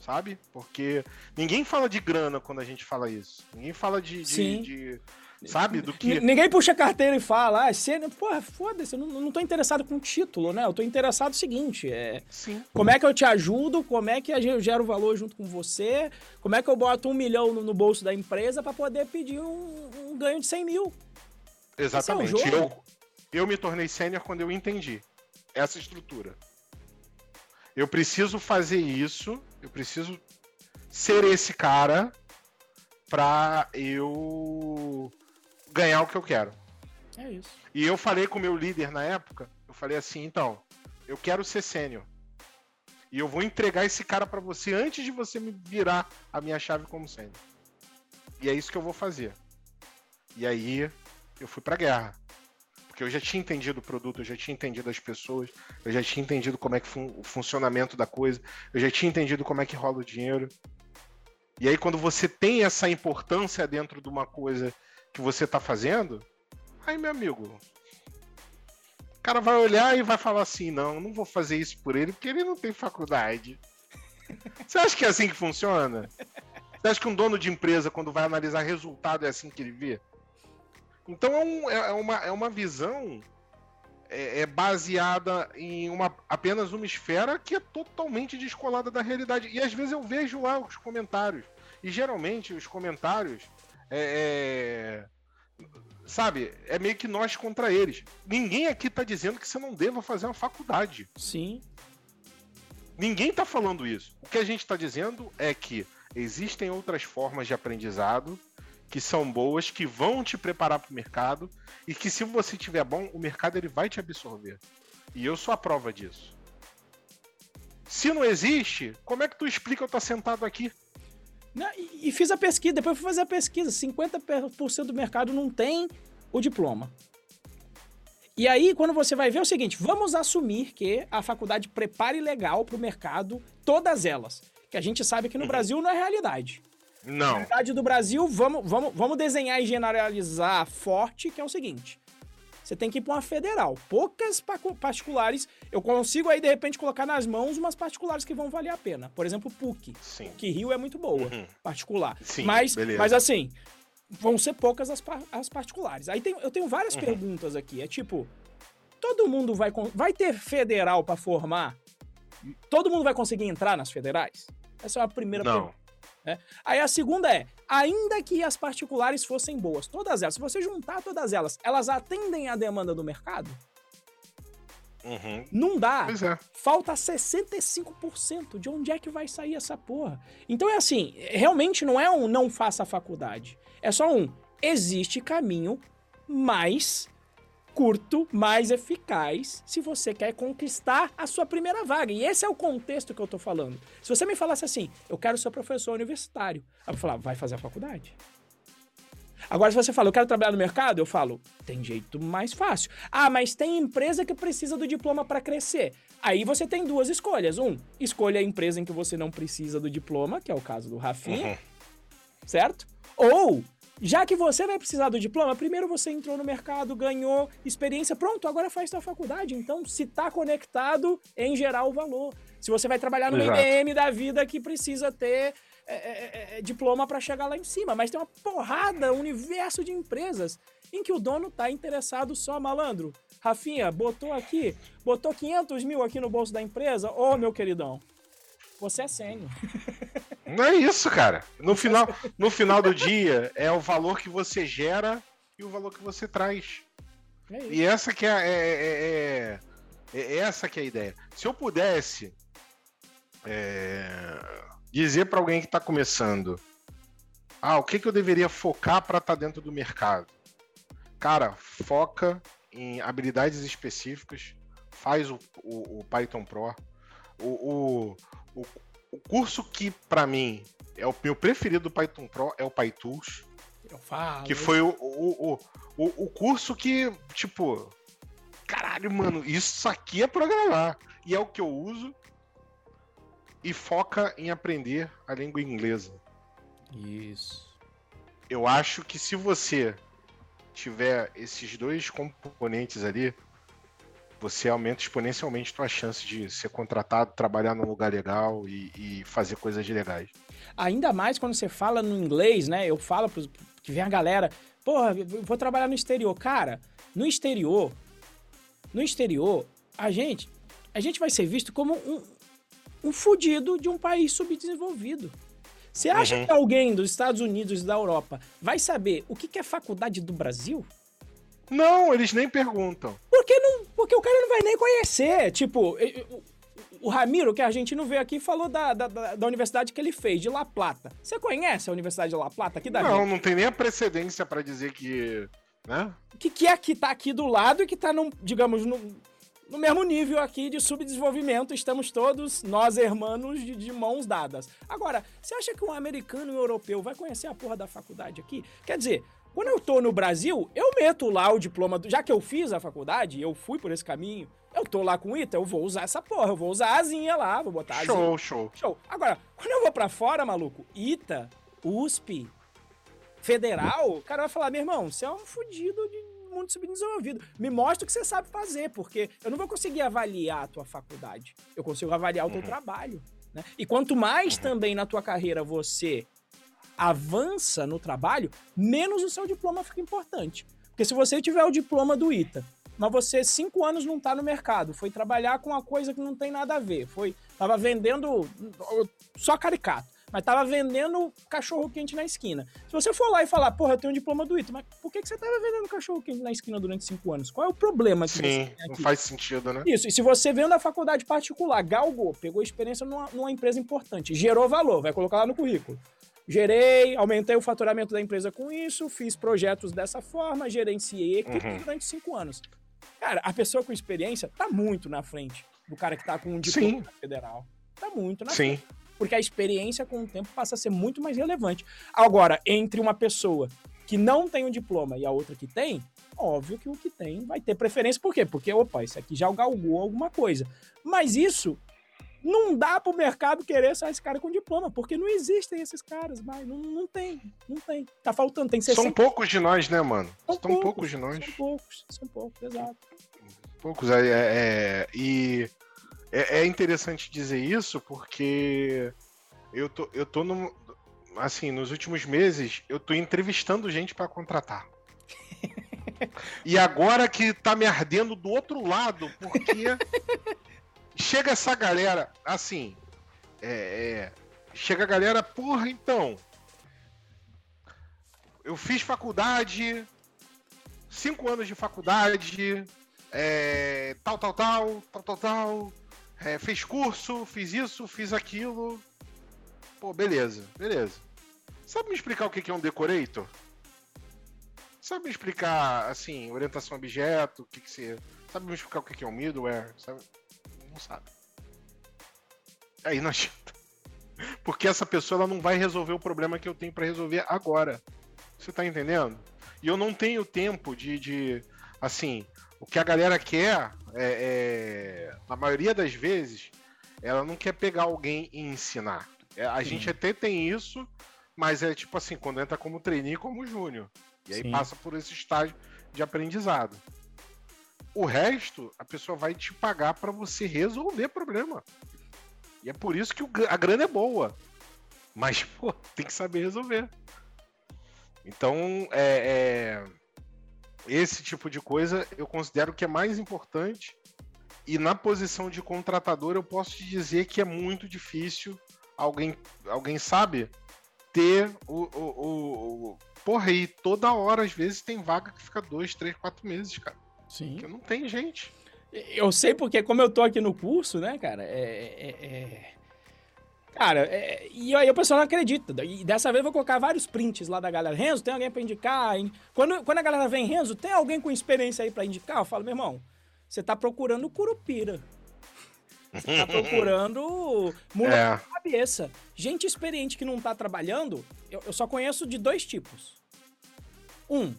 Sabe? Porque ninguém fala de grana quando a gente fala isso. Ninguém fala de, de, de sabe? Do que. Ninguém puxa a carteira e fala, ah, cena, porra, foda-se, eu não, não tô interessado com título, né? Eu tô interessado no seguinte: é. Sim. Como é que eu te ajudo? Como é que eu gero valor junto com você? Como é que eu boto um milhão no, no bolso da empresa para poder pedir um, um, ganho de 100 mil? Exatamente. É eu, eu me tornei sênior quando eu entendi essa estrutura. Eu preciso fazer isso, eu preciso ser esse cara para eu ganhar o que eu quero. É isso. E eu falei com o meu líder na época, eu falei assim, então, eu quero ser sênior. E eu vou entregar esse cara para você antes de você me virar a minha chave como sênior. E é isso que eu vou fazer. E aí eu fui pra guerra. Porque eu já tinha entendido o produto, eu já tinha entendido as pessoas, eu já tinha entendido como é que fun o funcionamento da coisa, eu já tinha entendido como é que rola o dinheiro. E aí quando você tem essa importância dentro de uma coisa que você tá fazendo, aí, meu amigo, o cara vai olhar e vai falar assim: não, não vou fazer isso por ele porque ele não tem faculdade. Você acha que é assim que funciona? Você acha que um dono de empresa, quando vai analisar resultado, é assim que ele vê? Então é, um, é, é uma, é uma visão é, é, baseada em uma, apenas uma esfera que é totalmente descolada da realidade. E às vezes eu vejo lá os comentários. E geralmente os comentários é, é, sabe, é meio que nós contra eles. Ninguém aqui tá dizendo que você não deva fazer uma faculdade. Sim. Ninguém tá falando isso. O que a gente tá dizendo é que existem outras formas de aprendizado que são boas, que vão te preparar para o mercado e que se você tiver bom, o mercado ele vai te absorver. E eu sou a prova disso. Se não existe, como é que tu explica eu estar sentado aqui? E, e fiz a pesquisa, depois fui fazer a pesquisa. 50% do mercado não tem o diploma. E aí, quando você vai ver é o seguinte, vamos assumir que a faculdade prepare legal para o mercado todas elas. Que a gente sabe que no uhum. Brasil não é realidade. Não. Na realidade do Brasil, vamos, vamos, vamos desenhar e generalizar forte, que é o seguinte. Você tem que ir para uma federal. Poucas particulares, eu consigo aí de repente colocar nas mãos umas particulares que vão valer a pena. Por exemplo, PUC. Sim. Que Rio é muito boa, uhum. particular. Sim, mas, beleza. mas assim, vão ser poucas as, as particulares. Aí tem, eu tenho várias uhum. perguntas aqui. É tipo, todo mundo vai vai ter federal para formar? Todo mundo vai conseguir entrar nas federais? Essa é a primeira Não. pergunta. Né? Aí a segunda é, ainda que as particulares fossem boas, todas elas, se você juntar todas elas, elas atendem à demanda do mercado? Uhum. Não dá. Pois é. Falta 65%. De onde é que vai sair essa porra? Então é assim, realmente não é um não faça faculdade. É só um existe caminho mais curto, mais eficaz, se você quer conquistar a sua primeira vaga. E esse é o contexto que eu tô falando. Se você me falasse assim, eu quero ser professor universitário, eu vou falar, vai fazer a faculdade. Agora, se você fala, eu quero trabalhar no mercado, eu falo, tem jeito mais fácil. Ah, mas tem empresa que precisa do diploma para crescer. Aí você tem duas escolhas. Um, escolha a empresa em que você não precisa do diploma, que é o caso do Rafinha, uhum. certo? Ou já que você vai precisar do diploma, primeiro você entrou no mercado, ganhou experiência, pronto, agora faz sua faculdade. Então, se tá conectado, em geral o valor. Se você vai trabalhar no IBM da vida que precisa ter é, é, é, é diploma para chegar lá em cima, mas tem uma porrada, um universo de empresas em que o dono tá interessado só, malandro. Rafinha, botou aqui, botou 500 mil aqui no bolso da empresa, ô meu queridão, você é sênior. *laughs* Não é isso, cara. No final, no final do dia, é o valor que você gera e o valor que você traz. É e essa que é, é, é, é, é, essa que é a ideia. Se eu pudesse é, dizer para alguém que está começando, ah, o que, que eu deveria focar para estar tá dentro do mercado? Cara, foca em habilidades específicas, faz o, o, o Python Pro. O, o, o curso que, para mim, é o meu preferido do Python Pro é o PyTools. Eu falo. Que foi o, o, o, o, curso que, tipo, caralho, mano, isso aqui é programar. E é o que eu uso. E foca em aprender a língua inglesa. Isso. Eu acho que se você tiver esses dois componentes ali, você aumenta exponencialmente sua chance de ser contratado, trabalhar num lugar legal e, e, fazer coisas legais. Ainda mais quando você fala no inglês, né? Eu falo pros, que vem a galera, porra, vou trabalhar no exterior. Cara, no exterior, no exterior, a gente, a gente vai ser visto como um, um fudido de um país subdesenvolvido. Você acha uhum. que alguém dos Estados Unidos e da Europa vai saber o que é faculdade do Brasil? Não, eles nem perguntam. Porque, não, porque o cara não vai nem conhecer. Tipo, o Ramiro, que a gente não veio aqui, falou da, da, da, universidade que ele fez, de La Plata. Você conhece a Universidade de La Plata aqui da Não, gente? não tem nem a precedência para dizer que. Né? Que, que é que tá aqui do lado e que tá, num, digamos, no, no mesmo nível aqui de subdesenvolvimento. Estamos todos, nós hermanos, de, de mãos dadas. Agora, você acha que um americano e um europeu vai conhecer a porra da faculdade aqui? Quer dizer, quando eu tô no Brasil, eu meto lá o diploma, do... já que eu fiz a faculdade, eu fui por esse caminho, eu tô lá com o ITA, eu vou usar essa porra, eu vou usar a asinha lá, vou botar a asinha. Show, show. Show. Agora, quando eu vou pra fora, maluco, ITA, USP, Federal, o cara vai falar, meu irmão, você é um fudido de mundo subdesenvolvido. Me mostra o que você sabe fazer, porque eu não vou conseguir avaliar a tua faculdade. Eu consigo avaliar o teu uhum. trabalho. Né? E quanto mais uhum. também na tua carreira você avança no trabalho, menos o seu diploma fica importante. Porque se você tiver o diploma do ITA, mas você cinco anos não está no mercado, foi trabalhar com uma coisa que não tem nada a ver, foi tava vendendo só caricato, mas tava vendendo cachorro quente na esquina. Se você for lá e falar, porra, eu tenho um diploma do ITA, mas por que, que você tava vendendo cachorro quente na esquina durante cinco anos? Qual é o problema que Sim, você tem aqui? não faz sentido, né? Isso, e se você veio da faculdade particular, galgou, pegou experiência numa, numa empresa importante, gerou valor, vai colocar lá no currículo. Gerei, aumentei o faturamento da empresa com isso, fiz projetos dessa forma, gerenciei equipes Uhum. durante cinco anos. Cara, a pessoa com experiência tá muito na frente do cara que tá com um diploma Sim. federal. Tá muito na Sim. porque a experiência com o tempo passa a ser muito mais relevante. Agora, entre uma pessoa que não tem um diploma e a outra que tem, óbvio que o que tem vai ter preferência. Por quê? Porque, opa, esse aqui já galgou alguma coisa. Mas isso não dá pro mercado querer só esse cara com diploma, porque não existem esses caras mais. Não, não tem, não tem. Tá faltando, tem 60. São poucos de nós, né, mano? São São poucos de nós. São poucos, são poucos, exato. Poucos. É, é- é- e é, é interessante dizer isso porque eu tô, eu tô no, assim, nos últimos meses, eu tô entrevistando gente pra contratar. *laughs* e agora que tá me ardendo do outro lado, porque *laughs* chega essa galera, assim, é, é, chega a galera, porra, então, eu fiz faculdade, cinco anos de faculdade, é, tal, tal, tal, tal, tal, tal. É, fez curso, fiz isso, fiz aquilo. Pô, beleza, beleza. Sabe me explicar o que é um decorator? Sabe me explicar, assim, orientação a objeto, o que que você... Sabe me explicar o que é um middleware? Sabe? Não sabe. Aí não adianta. Porque essa pessoa ela não vai resolver o problema que eu tenho pra resolver agora. Você tá entendendo? E eu não tenho tempo de, de assim, o que a galera quer, é, é, na maioria das vezes, ela não quer pegar alguém e ensinar. É, a Sim. gente até tem isso, mas é tipo assim, quando entra como trainee, como júnior. E aí Sim. passa por esse estágio de aprendizado. O resto, a pessoa vai te pagar para você resolver problema. E é por isso que a grana é boa. Mas, *laughs* pô, tem que saber resolver. Então, é, é, esse tipo de coisa eu considero que é mais importante. E na posição de contratador, eu posso te dizer que é muito difícil alguém, alguém sabe, ter o, o, o, o- Porra, e toda hora, às vezes, tem vaga que fica dois, três, quatro meses, cara. Sim. Porque não tem gente. Eu sei porque, como eu tô aqui no curso, né, cara, é. é- é- Cara, é- e aí o pessoal não acredita. E dessa vez eu vou colocar vários prints lá da galera. Renzo, tem alguém pra indicar? Quando, quando a galera vem, Renzo, tem alguém com experiência aí pra indicar? Eu falo, meu irmão, você tá procurando curupira. Você tá procurando *laughs* mula É. cabeça. Gente experiente que não tá trabalhando, eu, eu só conheço de dois tipos. Um,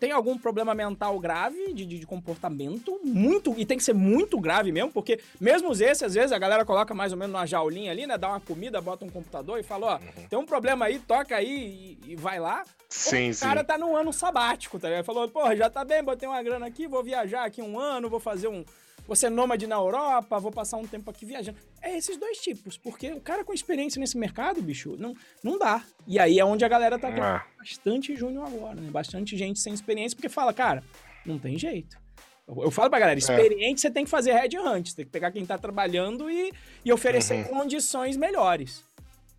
tem algum problema mental grave de, de- de comportamento, muito, e tem que ser muito grave mesmo, porque mesmo esses, às vezes, a galera coloca mais ou menos numa jaulinha ali, né? Dá uma comida, bota um computador e fala, ó, tem um problema aí, toca aí e, e vai lá. Sim, o sim. cara tá num ano sabático, tá ligado? Falou, porra, já tá bem, botei uma grana aqui, vou viajar aqui um ano, vou fazer um. Vou ser nômade na Europa, vou passar um tempo aqui viajando. É esses dois tipos, porque o cara com experiência nesse mercado, bicho, não, não dá. E aí é onde a galera tá tendo É. bastante júnior agora, né? Bastante gente sem experiência, porque fala, cara, não tem jeito. Eu, falo pra galera, experiente você tem que fazer headhunt, você tem que pegar quem tá trabalhando e, e oferecer Uhum. condições melhores.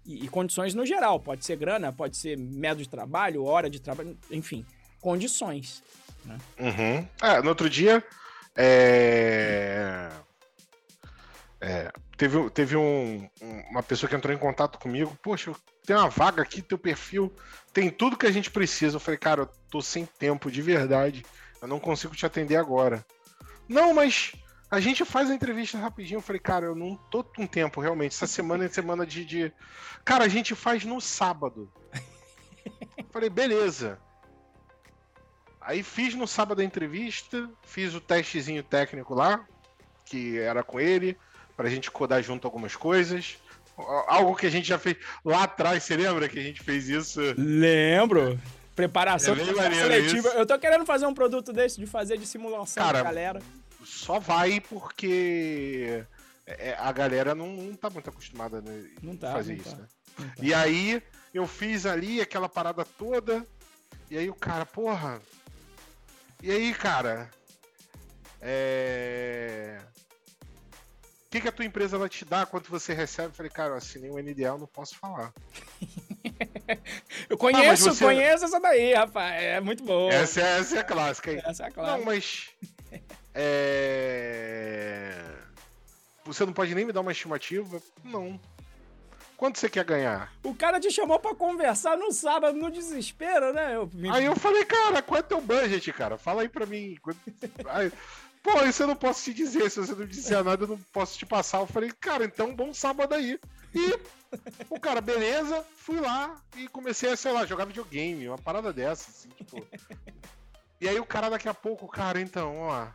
E, e condições no geral, pode ser grana, pode ser método de trabalho, hora de trabalho, enfim, condições. Uhum. É, no outro dia, é... é, teve, teve um- um- uma pessoa que entrou em contato comigo. Poxa, tem uma vaga aqui, teu perfil tem tudo que a gente precisa. Eu falei, cara, eu tô sem tempo, de verdade. Eu não consigo te atender agora. Não, mas a gente faz a entrevista rapidinho. Eu falei, cara, eu não tô com tempo, realmente. Essa semana é semana de, de... Cara, a gente faz no sábado. *laughs* Eu falei, beleza. Aí fiz no sábado a entrevista, fiz o testezinho técnico lá, que era com ele, pra gente codar junto algumas coisas. Algo que a gente já fez lá atrás, você lembra que a gente fez isso? Lembro. Preparação É seletiva. isso. Eu tô querendo fazer um produto desse, de fazer de simulação Cara, galera. Só vai porque é, a galera não, não tá muito acostumada a Não tá, fazer não isso, tá. né? Tá. E aí eu fiz ali aquela parada toda, e aí o cara, porra. E aí, cara? É. O que, que a tua empresa vai te dar? Quanto você recebe? Eu falei, cara, eu assinei um NDA, eu não posso falar. *laughs* Eu conheço, você- conheço essa daí, rapaz. É muito boa. Essa, é- essa é a clássica. aí. Essa é a clara. Não, mas. É. Você não pode nem me dar uma estimativa? Não. Quanto você quer ganhar? O cara te chamou pra conversar no sábado, no desespero, né? Eu... Aí eu falei, cara, qual é teu budget, cara? Fala aí pra mim. *laughs* Aí, Pô, isso eu não posso te dizer. Se você não disser *laughs* nada, eu não posso te passar. Eu falei, cara, então bom sábado aí. E o cara, beleza, fui lá e comecei a, sei lá, jogar videogame, uma parada dessa, assim, tipo. E aí o cara daqui a pouco, cara, então, ó.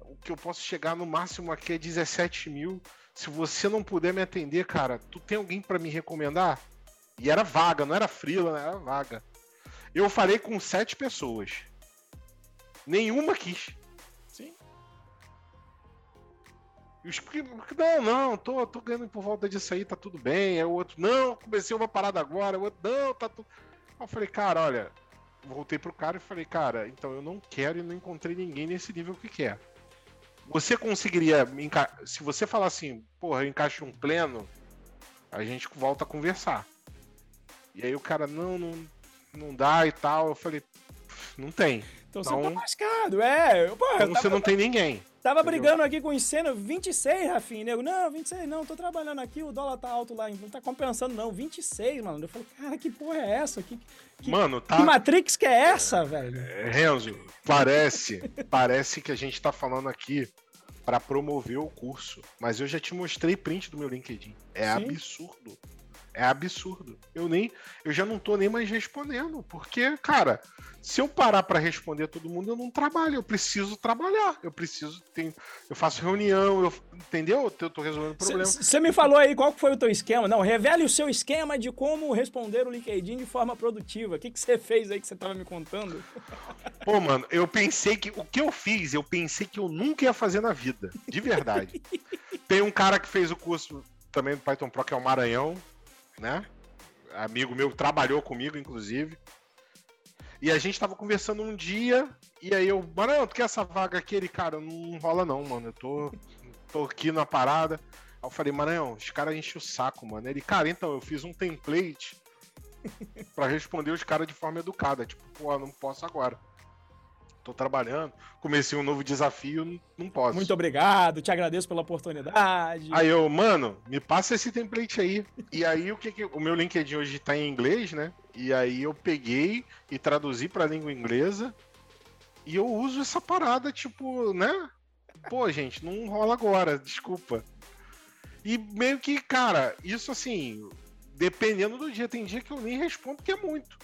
O que eu posso chegar no máximo aqui é 17 mil. Se você não puder me atender, cara, tu tem alguém para me recomendar? E era vaga, não era frila, era vaga. Eu falei com sete pessoas. Nenhuma quis. os não, não, tô, tô ganhando por volta disso aí, tá tudo bem. Aí o outro, não, comecei uma parada agora. O outro, não, tá tudo. Eu falei, cara, olha, voltei pro cara e falei, cara, então eu não quero e não encontrei ninguém nesse nível que quer. Você conseguiria, se você falar assim, porra, encaixe um pleno, a gente volta a conversar. E aí o cara, não, não, não dá e tal. Eu falei, não tem. Então, então você tá lascado, é. Então você não tem ninguém. Tava Entendeu? brigando aqui com o Enceno, 26, Rafinha. Nego, não, 26 não, tô trabalhando aqui, o dólar tá alto lá, não tá compensando não, 26, mano. Eu falei, cara, que porra é essa? Que, que, mano, tá... Que Matrix que é essa, velho? É, Renzo, parece, parece que a gente tá falando aqui para promover o curso, mas eu já te mostrei print do meu LinkedIn. É Sim. absurdo. É absurdo. Eu nem, eu já não tô nem mais respondendo, porque, cara, se eu parar para responder todo mundo, eu não trabalho. Eu preciso trabalhar. Eu preciso, tem, eu faço reunião, eu, entendeu? Eu tô resolvendo problema. Você me falou aí qual foi o teu esquema? Não, revele o seu esquema de como responder o LinkedIn de forma produtiva. O que você fez aí que você tava me contando? Pô, mano, eu pensei que o que eu fiz, eu pensei que eu nunca ia fazer na vida, de verdade. *laughs* tem um cara que fez o curso também do Python Pro que é o Maranhão né? Amigo meu trabalhou comigo, inclusive. E a gente tava conversando um dia, e aí eu, mano, tu quer essa vaga aqui? Ele, cara, não rola não, mano. Eu tô, tô aqui na parada. Aí eu falei, Maranhão, os caras enchem o saco, mano. Ele, cara, então, eu fiz um template para responder os caras de forma educada. Tipo, pô, não posso agora tô trabalhando, comecei um novo desafio, não posso. Muito obrigado, te agradeço pela oportunidade. Aí eu, mano, me passa esse template aí. E aí o que que o meu LinkedIn hoje tá em inglês, né? E aí eu peguei e traduzi para língua inglesa. E eu uso essa parada tipo, né? Pô, gente, não rola agora, desculpa. E meio que, cara, isso assim, dependendo do dia, tem dia que eu nem respondo porque é muito.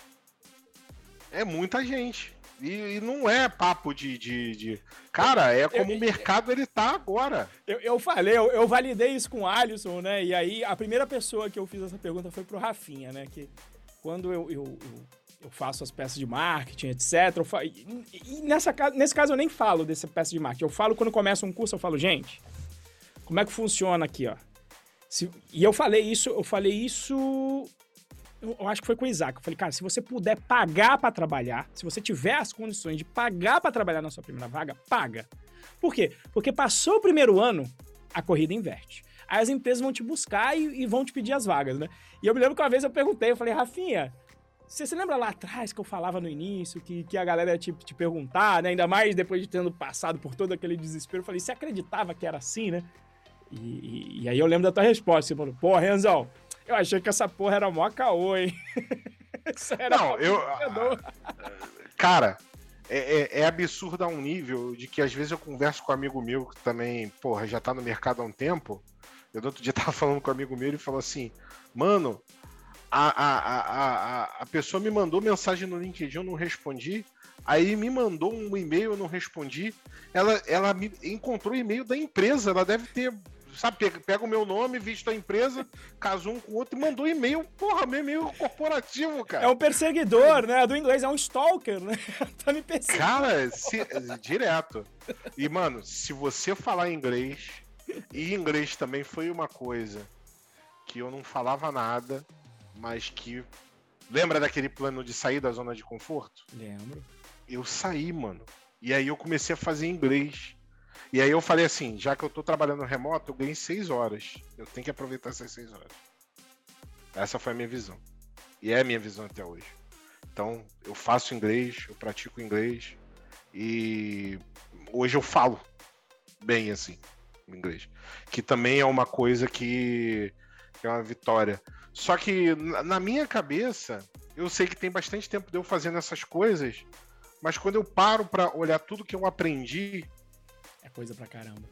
É muita gente. E, e, não é papo de, de, de... Cara, é como eu, o mercado ele tá agora. Eu, eu falei, eu, validei isso com o Alisson, né? E aí a primeira pessoa que eu fiz essa pergunta foi pro Rafinha, né? Que quando eu, eu, faço as peças de marketing, etc. Eu falo, e, e nessa, nesse caso eu nem falo dessa peça de marketing. Eu falo quando começa um curso, eu falo, gente, como é que funciona aqui, ó? Se, e eu falei isso, eu falei isso eu acho que foi com o Isaac. Eu falei, cara, se você puder pagar para trabalhar, se você tiver as condições de pagar para trabalhar na sua primeira vaga, paga. Por quê? Porque passou o primeiro ano, a corrida inverte. Aí as empresas vão te buscar e, e vão te pedir as vagas, né? E eu me lembro que uma vez eu perguntei, eu falei, Rafinha, você se lembra lá atrás que eu falava no início, que, que a galera ia te, te perguntar, né? Ainda mais depois de tendo passado por todo aquele desespero. Eu falei, você acreditava que era assim, né? E, e, e aí eu lembro da tua resposta. Você falou, pô, Renzão, eu achei que essa porra era mó caô, hein? *laughs* Não, eu. Cara, é, é, é, absurdo a um nível de que às vezes eu converso com um amigo meu que também, porra, já tá no mercado há um tempo. Eu no outro dia *laughs* tava falando com um amigo meu e ele falou assim: Mano, a, a, a, a, a pessoa me mandou mensagem no LinkedIn, eu não respondi. Aí me mandou um e-mail, eu não respondi. Ela, ela me encontrou o e-mail da empresa, ela deve ter sabe, pega, pega, o meu nome, visto a empresa, casou um com o outro e mandou e-mail, porra, meu e-mail corporativo, cara. É um perseguidor, né? Do inglês é um stalker, né? *laughs* tá me perseguindo. Cara, se, direto. E, mano, se você falar inglês, e inglês também foi uma coisa que eu não falava nada, mas que. Lembra daquele plano de sair da zona de conforto? Lembro. Eu saí, mano. E aí eu comecei a fazer inglês. E aí eu falei assim, já que eu tô trabalhando remoto, eu ganhei seis horas. Eu tenho que aproveitar essas seis horas. Essa foi a minha visão. E é a minha visão até hoje. Então, eu faço inglês, eu pratico inglês. E hoje eu falo bem assim, inglês. Que também é uma coisa que é uma vitória. Só que na minha cabeça, eu sei que tem bastante tempo de eu fazendo essas coisas, mas quando eu paro para olhar tudo que eu aprendi. É coisa pra caramba.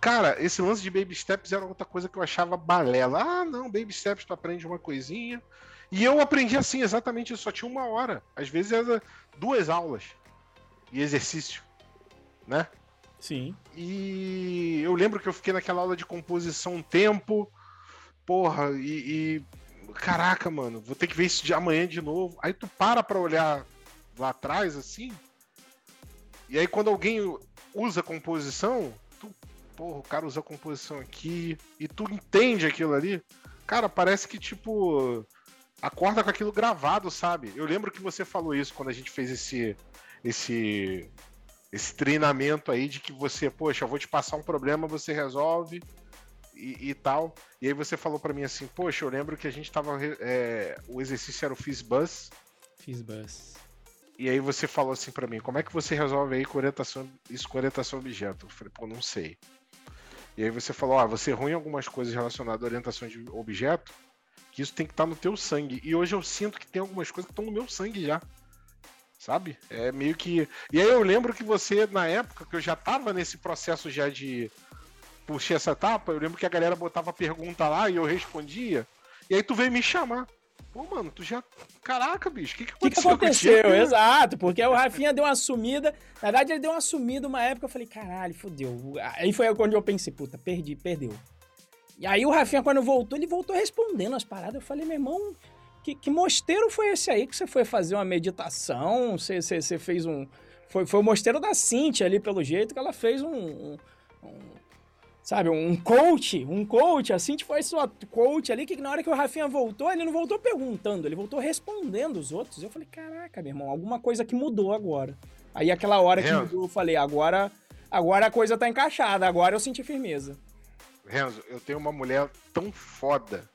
Cara, esse lance de baby steps era outra coisa que eu achava balela. Ah, não, baby steps tu aprende uma coisinha. E eu aprendi assim, exatamente, só tinha uma hora. Às vezes era duas aulas e exercício, né? Sim. E eu lembro que eu fiquei naquela aula de composição um tempo, porra, e, e, Caraca, mano, vou ter que ver isso de amanhã de novo. Aí tu para pra olhar lá atrás, assim. E aí quando alguém usa composição, tu, porra, o cara usa composição aqui, e tu entende aquilo ali. Cara, parece que tipo. Acorda com aquilo gravado, sabe? Eu lembro que você falou isso quando a gente fez esse. esse. esse treinamento aí de que você, poxa, eu vou te passar um problema, você resolve e, e tal. E aí você falou para mim assim, poxa, eu lembro que a gente tava. É, o exercício era o Fizzbuzz. Fizzbuzz. E aí você falou assim para mim, como é que você resolve aí com orientação, isso com orientação objeto? Eu falei, pô, não sei. E aí você falou, ah, você é ruim em algumas coisas relacionadas à orientação de objeto, que isso tem que estar tá no teu sangue. E hoje eu sinto que tem algumas coisas que estão no meu sangue já. Sabe? É meio que. E aí eu lembro que você, na época, que eu já tava nesse processo já de puxei essa etapa, eu lembro que a galera botava pergunta lá e eu respondia. E aí tu veio me chamar. Pô, mano, tu já. Caraca, bicho, o que, que aconteceu? O que, aconteceu? Exato, porque o Rafinha deu uma sumida. Na verdade, ele deu uma sumida uma época. Eu falei, caralho, fodeu. Aí foi quando eu pensei, puta, perdi, perdeu. E aí o Rafinha, quando voltou, ele voltou respondendo as paradas. Eu falei, meu irmão, que, que mosteiro foi esse aí que você foi fazer uma meditação? Você, você, você fez um. Foi, foi o mosteiro da Cintia ali, pelo jeito, que ela fez um, um sabe, um coach, um coach, assim, tipo, sua coach ali, que na hora que o Rafinha voltou, ele não voltou perguntando, ele voltou respondendo os outros. Eu falei, caraca, meu irmão, alguma coisa que mudou agora. Aí aquela hora que Renzo. mudou, eu falei, agora, agora a coisa tá encaixada, agora eu senti firmeza. Renzo, eu tenho uma mulher tão foda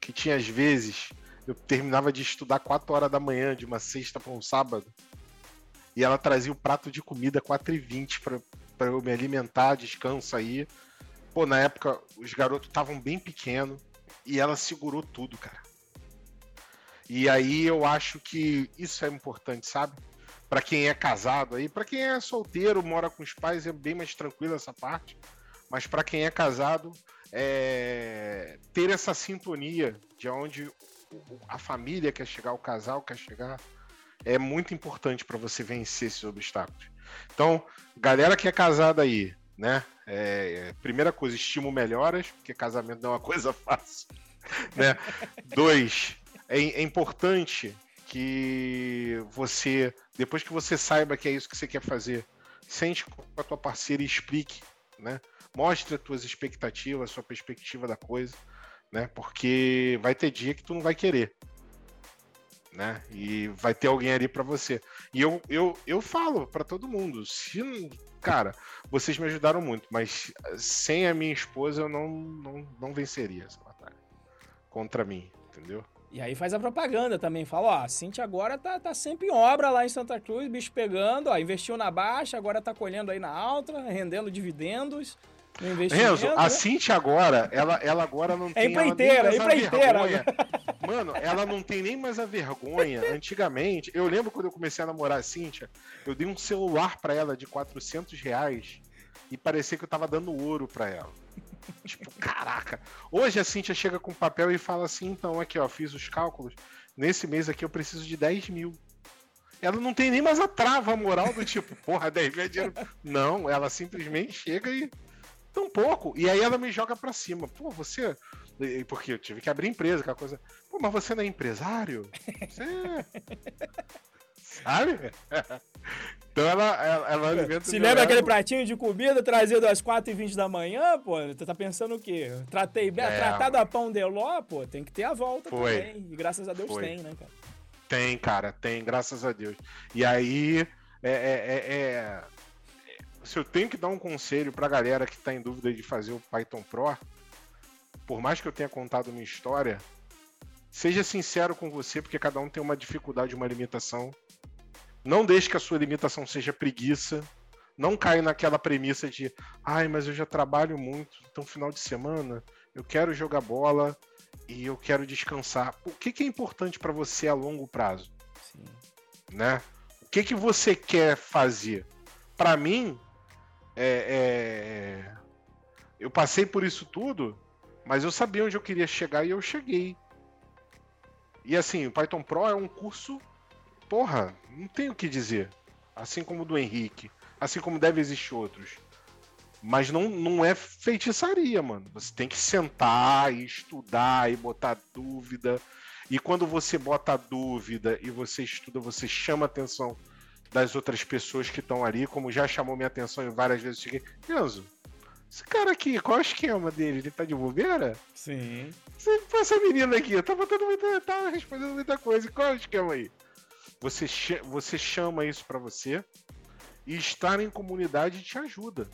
que tinha às vezes, eu terminava de estudar 4 horas da manhã, de uma sexta para um sábado, e ela trazia o prato de comida 4h20 para eu me alimentar, descanso aí. Pô, na época os garotos estavam bem pequenos e ela segurou tudo, cara. E aí eu acho que isso é importante, sabe? Para quem é casado aí, para quem é solteiro, mora com os pais, é bem mais tranquilo essa parte. Mas para quem é casado, é... ter essa sintonia de onde a família quer chegar, o casal quer chegar, é muito importante para você vencer esses obstáculos. Então, galera que é casada aí, né? É, é, primeira coisa, estimo melhoras, porque casamento não é uma *laughs* coisa fácil. Né? Dois, é, é importante que você, depois que você saiba que é isso que você quer fazer, sente com a tua parceira e explique, né? Mostre as tuas expectativas, a sua perspectiva da coisa, né? Porque vai ter dia que tu não vai querer, né? E vai ter alguém ali para você. E eu, eu, eu falo para todo mundo, se cara, vocês me ajudaram muito, mas sem a minha esposa eu não, não, não venceria essa batalha contra mim, entendeu? E aí faz a propaganda também, fala, ó, a Cintia agora tá, tá sempre em obra lá em Santa Cruz, bicho pegando, ó, investiu na baixa, agora tá colhendo aí na alta, rendendo dividendos. Renzo, a Cintia agora, ela, ela agora não é tem. Empreiteira, é empreiteira. *laughs* Mano, ela não tem nem mais a vergonha. Antigamente, eu lembro quando eu comecei a namorar a Cintia, eu dei um celular para ela de 400 reais e parecia que eu tava dando ouro para ela. *laughs* tipo, caraca. Hoje a Cintia chega com papel e fala assim: então, aqui, ó, fiz os cálculos. Nesse mês aqui eu preciso de 10 mil. Ela não tem nem mais a trava moral do tipo, porra, 10 mil é dinheiro. Não, ela simplesmente chega e tão pouco. E aí ela me joga pra cima. Pô, você. Porque eu tive que abrir empresa, aquela coisa. Pô, mas você não é empresário? Você. *laughs* Sabe? *laughs* Então ela, ela, ela alimenta. Se lembra aquele pratinho de comida trazido às 4h20 da manhã, pô? Você tá pensando o quê? Tratei bem, é, tratado a pão de ló, pô, tem que ter a volta foi. também. E graças a Deus foi. tem, né, cara? Tem, cara, tem, graças a Deus. E aí, é, é, é, é se eu tenho que dar um conselho pra galera que tá em dúvida de fazer o Python Pro, por mais que eu tenha contado minha história, seja sincero com você, porque cada um tem uma dificuldade, uma limitação. Não deixe que a sua limitação seja preguiça. Não caia naquela premissa de, ai, mas eu já trabalho muito, então final de semana eu quero jogar bola e eu quero descansar. O que, que é importante para você a longo prazo? Sim. Né? O que, que você quer fazer? Para mim, é, é... eu passei por isso tudo, mas eu sabia onde eu queria chegar e eu cheguei. E assim, o Python Pro é um curso, porra, não tenho o que dizer. Assim como o do Henrique, assim como deve existir outros. Mas não, não é feitiçaria, mano. Você tem que sentar e estudar e botar dúvida. E quando você bota dúvida e você estuda, você chama a atenção das outras pessoas que estão ali, como já chamou minha atenção várias vezes. Eu cheguei, Enzo, esse cara aqui, qual é o esquema dele? Ele tá de bobeira? Sim. Essa menina aqui, tá botando muita. tá respondendo muita coisa. Qual é o esquema aí? Você, você chama isso para você e estar em comunidade te ajuda,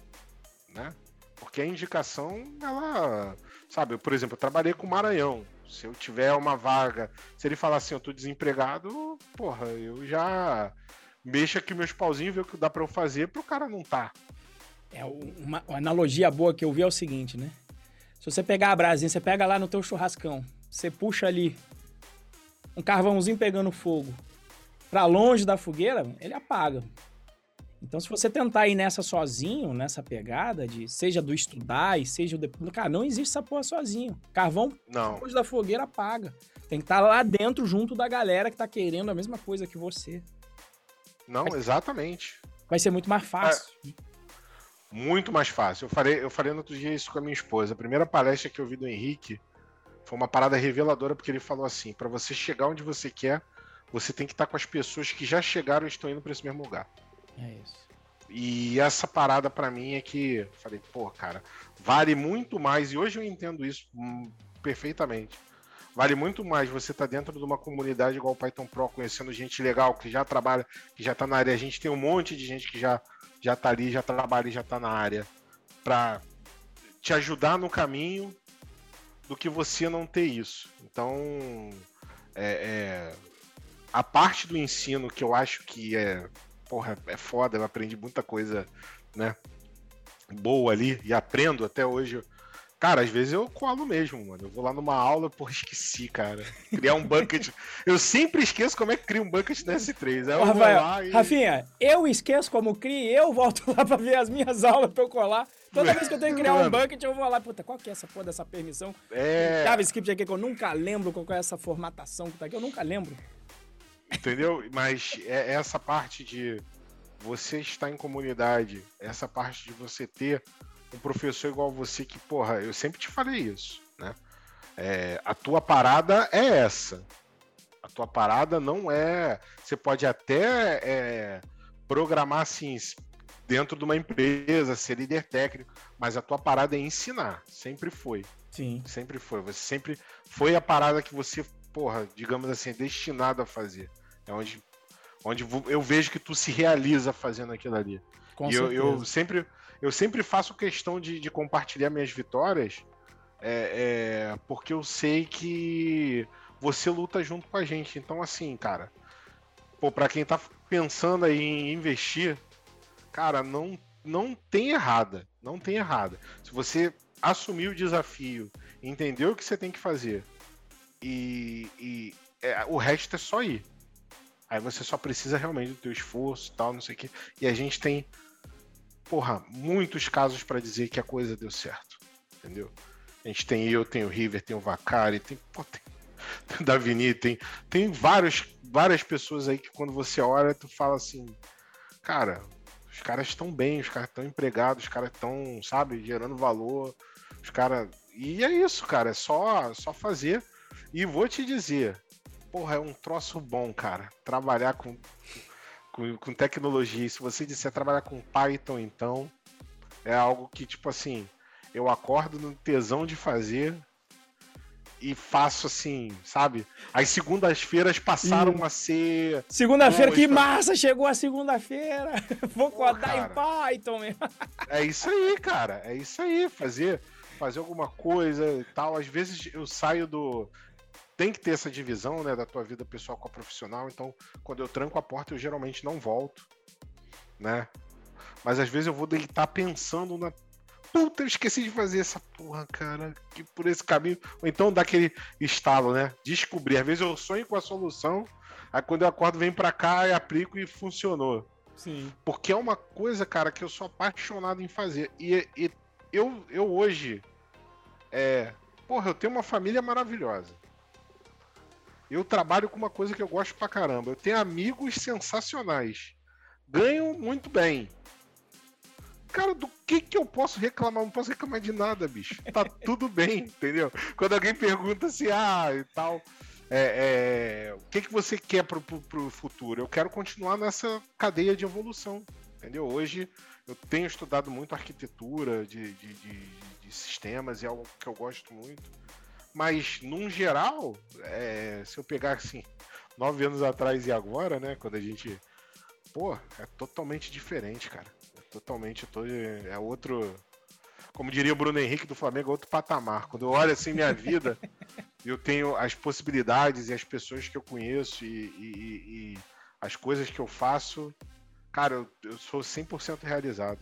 né? Porque a indicação, ela. Sabe, por exemplo, eu trabalhei com o Maranhão. Se eu tiver uma vaga, se ele falar assim, eu tô desempregado, porra, eu já mexo aqui meus pauzinhos, ver o que dá para eu fazer pro cara não tá. É uma, uma, analogia boa que eu vi é o seguinte, né? Se você pegar a brasinha, você pega lá no teu churrascão, você puxa ali um carvãozinho pegando fogo para longe da fogueira, ele apaga. Então, se você tentar ir nessa sozinho, nessa pegada de seja do estudar e seja o cara, não existe essa porra sozinho. Carvão não. longe da fogueira apaga. Tem que estar tá lá dentro junto da galera que tá querendo a mesma coisa que você. Não, exatamente. Vai ser muito mais fácil. É muito mais fácil. Eu falei, eu falei no outro dia isso com a minha esposa. A primeira palestra que eu vi do Henrique foi uma parada reveladora, porque ele falou assim: para você chegar onde você quer, você tem que estar com as pessoas que já chegaram e estão indo para esse mesmo lugar. É isso. E essa parada para mim é que, falei, pô, cara, vale muito mais, e hoje eu entendo isso hum, perfeitamente. Vale muito mais você estar tá dentro de uma comunidade igual o Python Pro, conhecendo gente legal, que já trabalha, que já está na área. A gente tem um monte de gente que já já tá ali, já trabalha e já tá na área para te ajudar no caminho do que você não ter isso. Então, é, é, a parte do ensino que eu acho que é, porra, é foda, eu aprendi muita coisa, né, boa ali e aprendo até hoje Cara, às vezes eu colo mesmo, mano. Eu vou lá numa aula, porra, esqueci, cara. Criar um bucket. eu sempre esqueço como é que cria um bucket no S3. Aí eu Rafael, e... Rafinha, eu esqueço como cria eu volto lá pra ver as minhas *laughs* aulas pra eu colar. Toda vez que eu tenho que criar um bucket, eu vou lá, puta, qual que é essa porra dessa permissão? É. JavaScript aqui que eu nunca lembro qual é essa formatação que tá aqui, eu nunca lembro. Entendeu? Mas é essa parte de você estar em comunidade, essa parte de você ter um professor igual você que, porra, eu sempre te falei isso, né? É, a tua parada é essa. A tua parada não é. Você pode até é, programar assim dentro de uma empresa, ser líder técnico, mas a tua parada é ensinar. Sempre foi. Sim. Sempre foi. Você sempre foi a parada que você, porra, digamos assim, é destinado a fazer. É onde, onde eu vejo que tu se realiza fazendo aquilo ali. Com e eu, eu, sempre eu sempre faço questão de, de compartilhar minhas vitórias, é, é, porque eu sei que você luta junto com a gente. Então, assim, cara, pô, pra quem tá pensando aí em investir, cara, não, não tem errada. Não tem errada. Se você assumir o desafio, entender o que você tem que fazer e, e é, o resto é só ir. Aí você só precisa realmente do teu esforço e tal, não sei o quê. E a gente tem porra, muitos casos para dizer que a coisa deu certo. Entendeu? A gente tem eu, tem o River, tem o Vacari, tem, pô, tem, *laughs* tem o Davini, tem, tem vários, várias pessoas aí que quando você olha, tu fala assim, cara, os caras estão bem, os caras estão empregados, os caras estão, sabe, gerando valor, os caras. E é isso, cara, é só, só fazer. E vou te dizer, porra, é um troço bom, cara. Trabalhar com com, com tecnologia. E se você disser trabalhar com Python, então, é algo que, tipo assim, eu acordo no tesão de fazer e faço assim, sabe? As segundas-feiras passaram hum. a ser. Segunda-feira, que massa! Chegou a segunda-feira! *laughs* Vou codar em Python mesmo. *laughs* É isso aí, cara. É isso aí. Fazer, fazer alguma coisa e tal. Às vezes eu saio do tem que ter essa divisão, né, da tua vida pessoal com a profissional. Então, quando eu tranco a porta, eu geralmente não volto, né? Mas às vezes eu vou deitar pensando na puta, eu esqueci de fazer essa porra, cara, que por esse caminho. Ou então dá aquele estalo, né? Descobrir. Às vezes eu sonho com a solução, aí quando eu acordo, vem pra cá e aplico e funcionou. Sim. Porque é uma coisa, cara, que eu sou apaixonado em fazer. E, e eu, eu hoje. É. Porra, eu tenho uma família maravilhosa. Eu trabalho com uma coisa que eu gosto pra caramba. Eu tenho amigos sensacionais. Ganho muito bem. Cara, do que que eu posso reclamar? Não posso reclamar de nada, bicho. Tá *laughs* tudo bem, entendeu? Quando alguém pergunta assim, ah, e tal, é, é, o que que você quer pro, pro, pro futuro? Eu quero continuar nessa cadeia de evolução, entendeu? Hoje eu tenho estudado muito arquitetura de, de, de, de sistemas, é algo que eu gosto muito. Mas, num geral, é, se eu pegar assim, nove anos atrás e agora, né? Quando a gente. Pô, é totalmente diferente, cara. É totalmente. Tô, é outro. Como diria o Bruno Henrique do Flamengo, é outro patamar. Quando eu olho assim minha vida, *laughs* eu tenho as possibilidades e as pessoas que eu conheço e, e, e as coisas que eu faço. Cara, eu, eu sou 100% realizado.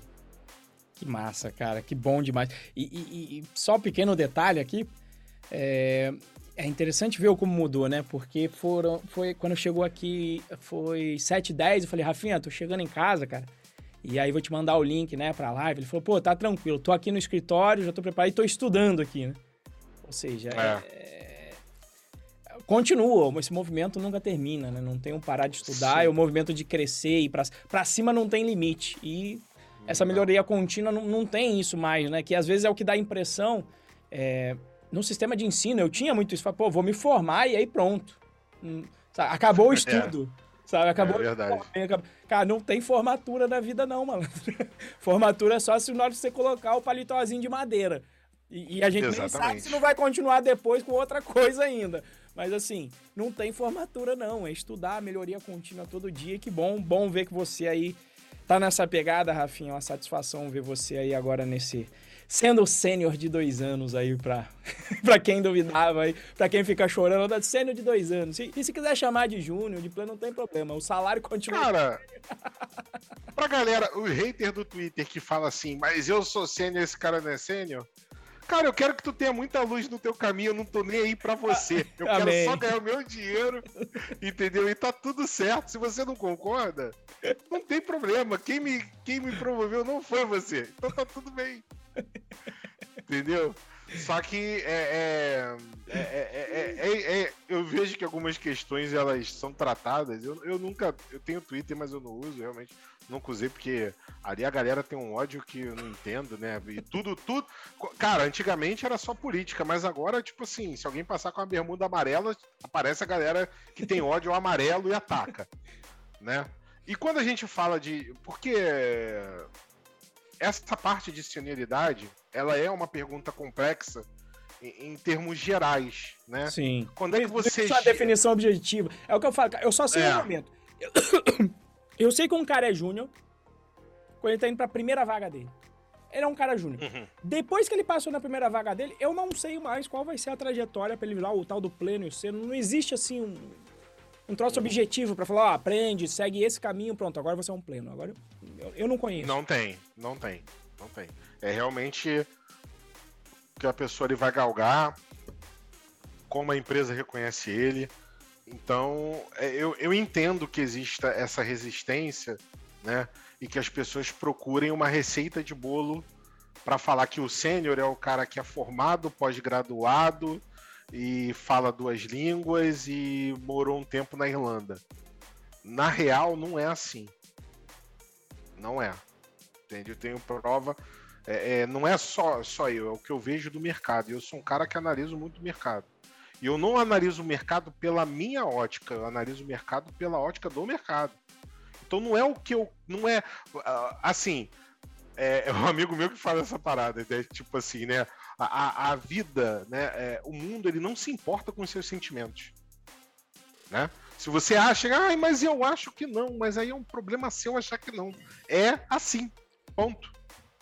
Que massa, cara. Que bom demais. E, e, e só um pequeno detalhe aqui. É, é interessante ver como mudou, né? Porque foram, foi quando chegou aqui, foi 7 10 eu falei, Rafinha, tô chegando em casa, cara. E aí vou te mandar o link, né, pra live. Ele falou, pô, tá tranquilo, tô aqui no escritório, já tô preparado e tô estudando aqui, né? Ou seja, é. É... continua, esse movimento nunca termina, né? Não tem um parar de estudar, Sim. é o movimento de crescer e pra, pra cima não tem limite. E essa melhoria contínua não, não tem isso mais, né? Que às vezes é o que dá a impressão. É, no sistema de ensino eu tinha muito isso. Pô, vou me formar e aí pronto. Hum, sabe? Acabou o *laughs* é. estudo. É. Sabe? Acabou. É verdade. Cara, não tem formatura na vida, não, mano. *laughs* formatura é só se na hora de você colocar o palitozinho de madeira. E, e a gente Exatamente. nem sabe se não vai continuar depois com outra *laughs* coisa ainda. Mas assim, não tem formatura, não. É estudar, melhoria contínua todo dia. Que bom, bom ver que você aí tá nessa pegada, Rafinha. É uma satisfação ver você aí agora nesse sendo o sênior de dois anos aí pra, *laughs* pra quem duvidava aí, pra quem fica chorando, da sênior de dois anos. E, e, se quiser chamar de júnior, de plano, não tem problema. O salário continua. Cara, pra galera, o hater do Twitter que fala assim, mas eu sou sênior, esse cara não é sênior. Cara, eu quero que tu tenha muita luz no teu caminho, eu não tô nem aí pra você. *laughs* Eu Amém. quero só ganhar o meu dinheiro, entendeu? E tá tudo certo. Se você não concorda, não tem problema. Quem me, quem me promoveu não foi você. Então tá tudo bem. *laughs* Entendeu? Só que é é, é, é, é, eu vejo que algumas questões elas são tratadas. Eu, eu nunca. Eu tenho Twitter, mas eu não uso, realmente. Nunca usei, porque ali a galera tem um ódio que eu não entendo, né? E tudo, tudo. Cara, antigamente era só política, mas agora, tipo assim, se alguém passar com a bermuda amarela, aparece a galera que tem ódio ao amarelo e ataca. Né? E quando a gente fala de. Porque essa parte de senioridade, ela é uma pergunta complexa em, em termos gerais, né? Sim. Quando é que você... Isso é definição objetiva. É o que eu falo, eu só sei é. um momento. Eu, *coughs* eu, sei que um cara é júnior quando ele tá indo pra primeira vaga dele. Ele é um cara júnior. Uhum. Depois que ele passou na primeira vaga dele, eu não sei mais qual vai ser a trajetória para ele virar o tal do pleno e o C. Não existe assim um, um troço uhum. objetivo para falar, ó, aprende, segue esse caminho, pronto, agora você é um pleno. Agora eu, eu não conheço. Não tem, não tem, não tem. É realmente que a pessoa ele vai galgar, como a empresa reconhece ele. Então, é, eu, eu entendo que exista essa resistência, né? E que as pessoas procurem uma receita de bolo para falar que o sênior é o cara que é formado, pós-graduado e fala duas línguas e morou um tempo na Irlanda. Na real, não é assim. Não é. Entende? Eu tenho prova. É, é, não é só, só eu, é o que eu vejo do mercado. Eu sou um cara que analiso muito o mercado. E eu não analiso o mercado pela minha ótica, eu analiso o mercado pela ótica do mercado. Então não é o que eu. Não é. Assim. É, é um amigo meu que fala essa parada, né? tipo assim, né? A, a vida, né? É, o mundo, ele não se importa com os seus sentimentos. Né? Se você acha, ah, mas eu acho que não, mas aí é um problema seu achar que não. É assim, ponto.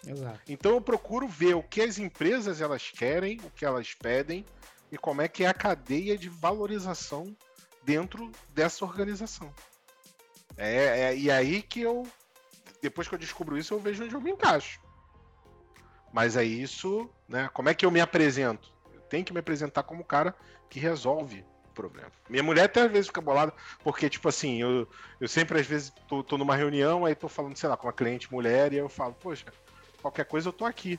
Exato. Então eu procuro ver o que as empresas elas querem, o que elas pedem e como é que é a cadeia de valorização dentro dessa organização. É, é e aí que eu, depois que eu descubro isso, eu vejo onde eu me encaixo. Mas é isso, né? Como é que eu me apresento? Eu tenho que me apresentar como o cara que resolve problema. Minha mulher até às vezes fica bolada, porque, tipo assim, eu, eu sempre às vezes tô, tô numa reunião, aí tô falando, sei lá, com uma cliente mulher, e eu falo, poxa, qualquer coisa eu tô aqui.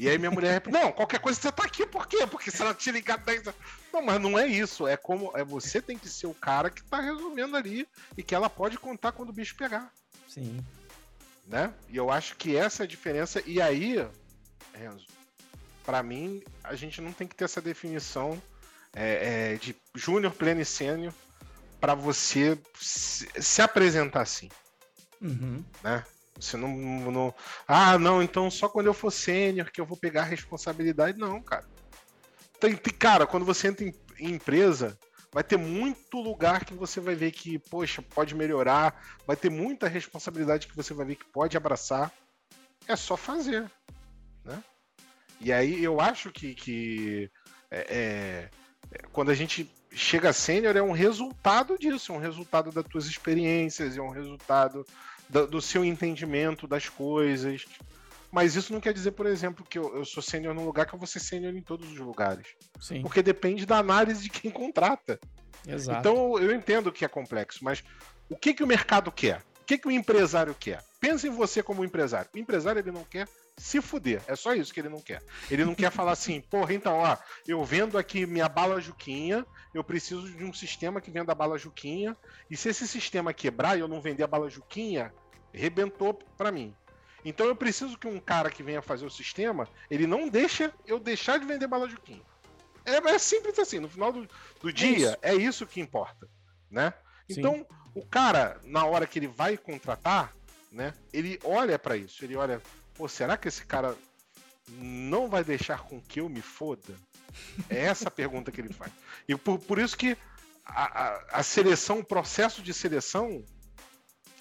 E aí minha mulher, não, qualquer coisa você tá aqui, por quê? Porque se ela te ligar 10. Não, mas não é isso. É como. É você tem que ser o cara que tá resolvendo ali e que ela pode contar quando o bicho pegar. Sim. Né? E eu acho que essa é a diferença. E aí, Renzo, para mim, a gente não tem que ter essa definição é, é, de júnior, pleno e sênior para você se, se, apresentar assim. Uhum. Né? Você não, não, Ah, não, então só quando eu for sênior que eu vou pegar a responsabilidade. Não, cara. Tem, tem, cara, quando você entra em, em empresa, vai ter muito lugar que você vai ver que, poxa, pode melhorar, vai ter muita responsabilidade que você vai ver que pode abraçar. É só fazer, né? E aí eu acho que, que é, é, quando a gente chega a sênior é um resultado disso, é um resultado das tuas experiências, é um resultado do, do seu entendimento das coisas. Mas isso não quer dizer, por exemplo, que eu, eu sou sênior num lugar que eu vou ser sênior em todos os lugares. Sim. Porque depende da análise de quem contrata. Exato. Então eu entendo que é complexo, mas o que, que o mercado quer? O que, que o empresário quer? Pensa em você como empresário. O empresário ele não quer se fuder. É só isso que ele não quer. Ele não quer falar assim, *laughs* porra, então, ó, eu vendo aqui minha bala Juquinha, eu preciso de um sistema que venda a bala Juquinha, e se esse sistema quebrar e eu não vender a bala Juquinha, rebentou para mim. Então eu preciso que um cara que venha fazer o sistema, ele não deixa eu deixar de vender bala Juquinha. É, é simples assim, no final do, do dia, é isso. é isso que importa, né? Então, Sim. o cara, na hora que ele vai contratar, né, ele olha para isso, ele olha, pô, será que esse cara não vai deixar com que eu me foda? É essa a pergunta que ele faz. E por, por isso que a, a, a seleção, o processo de seleção,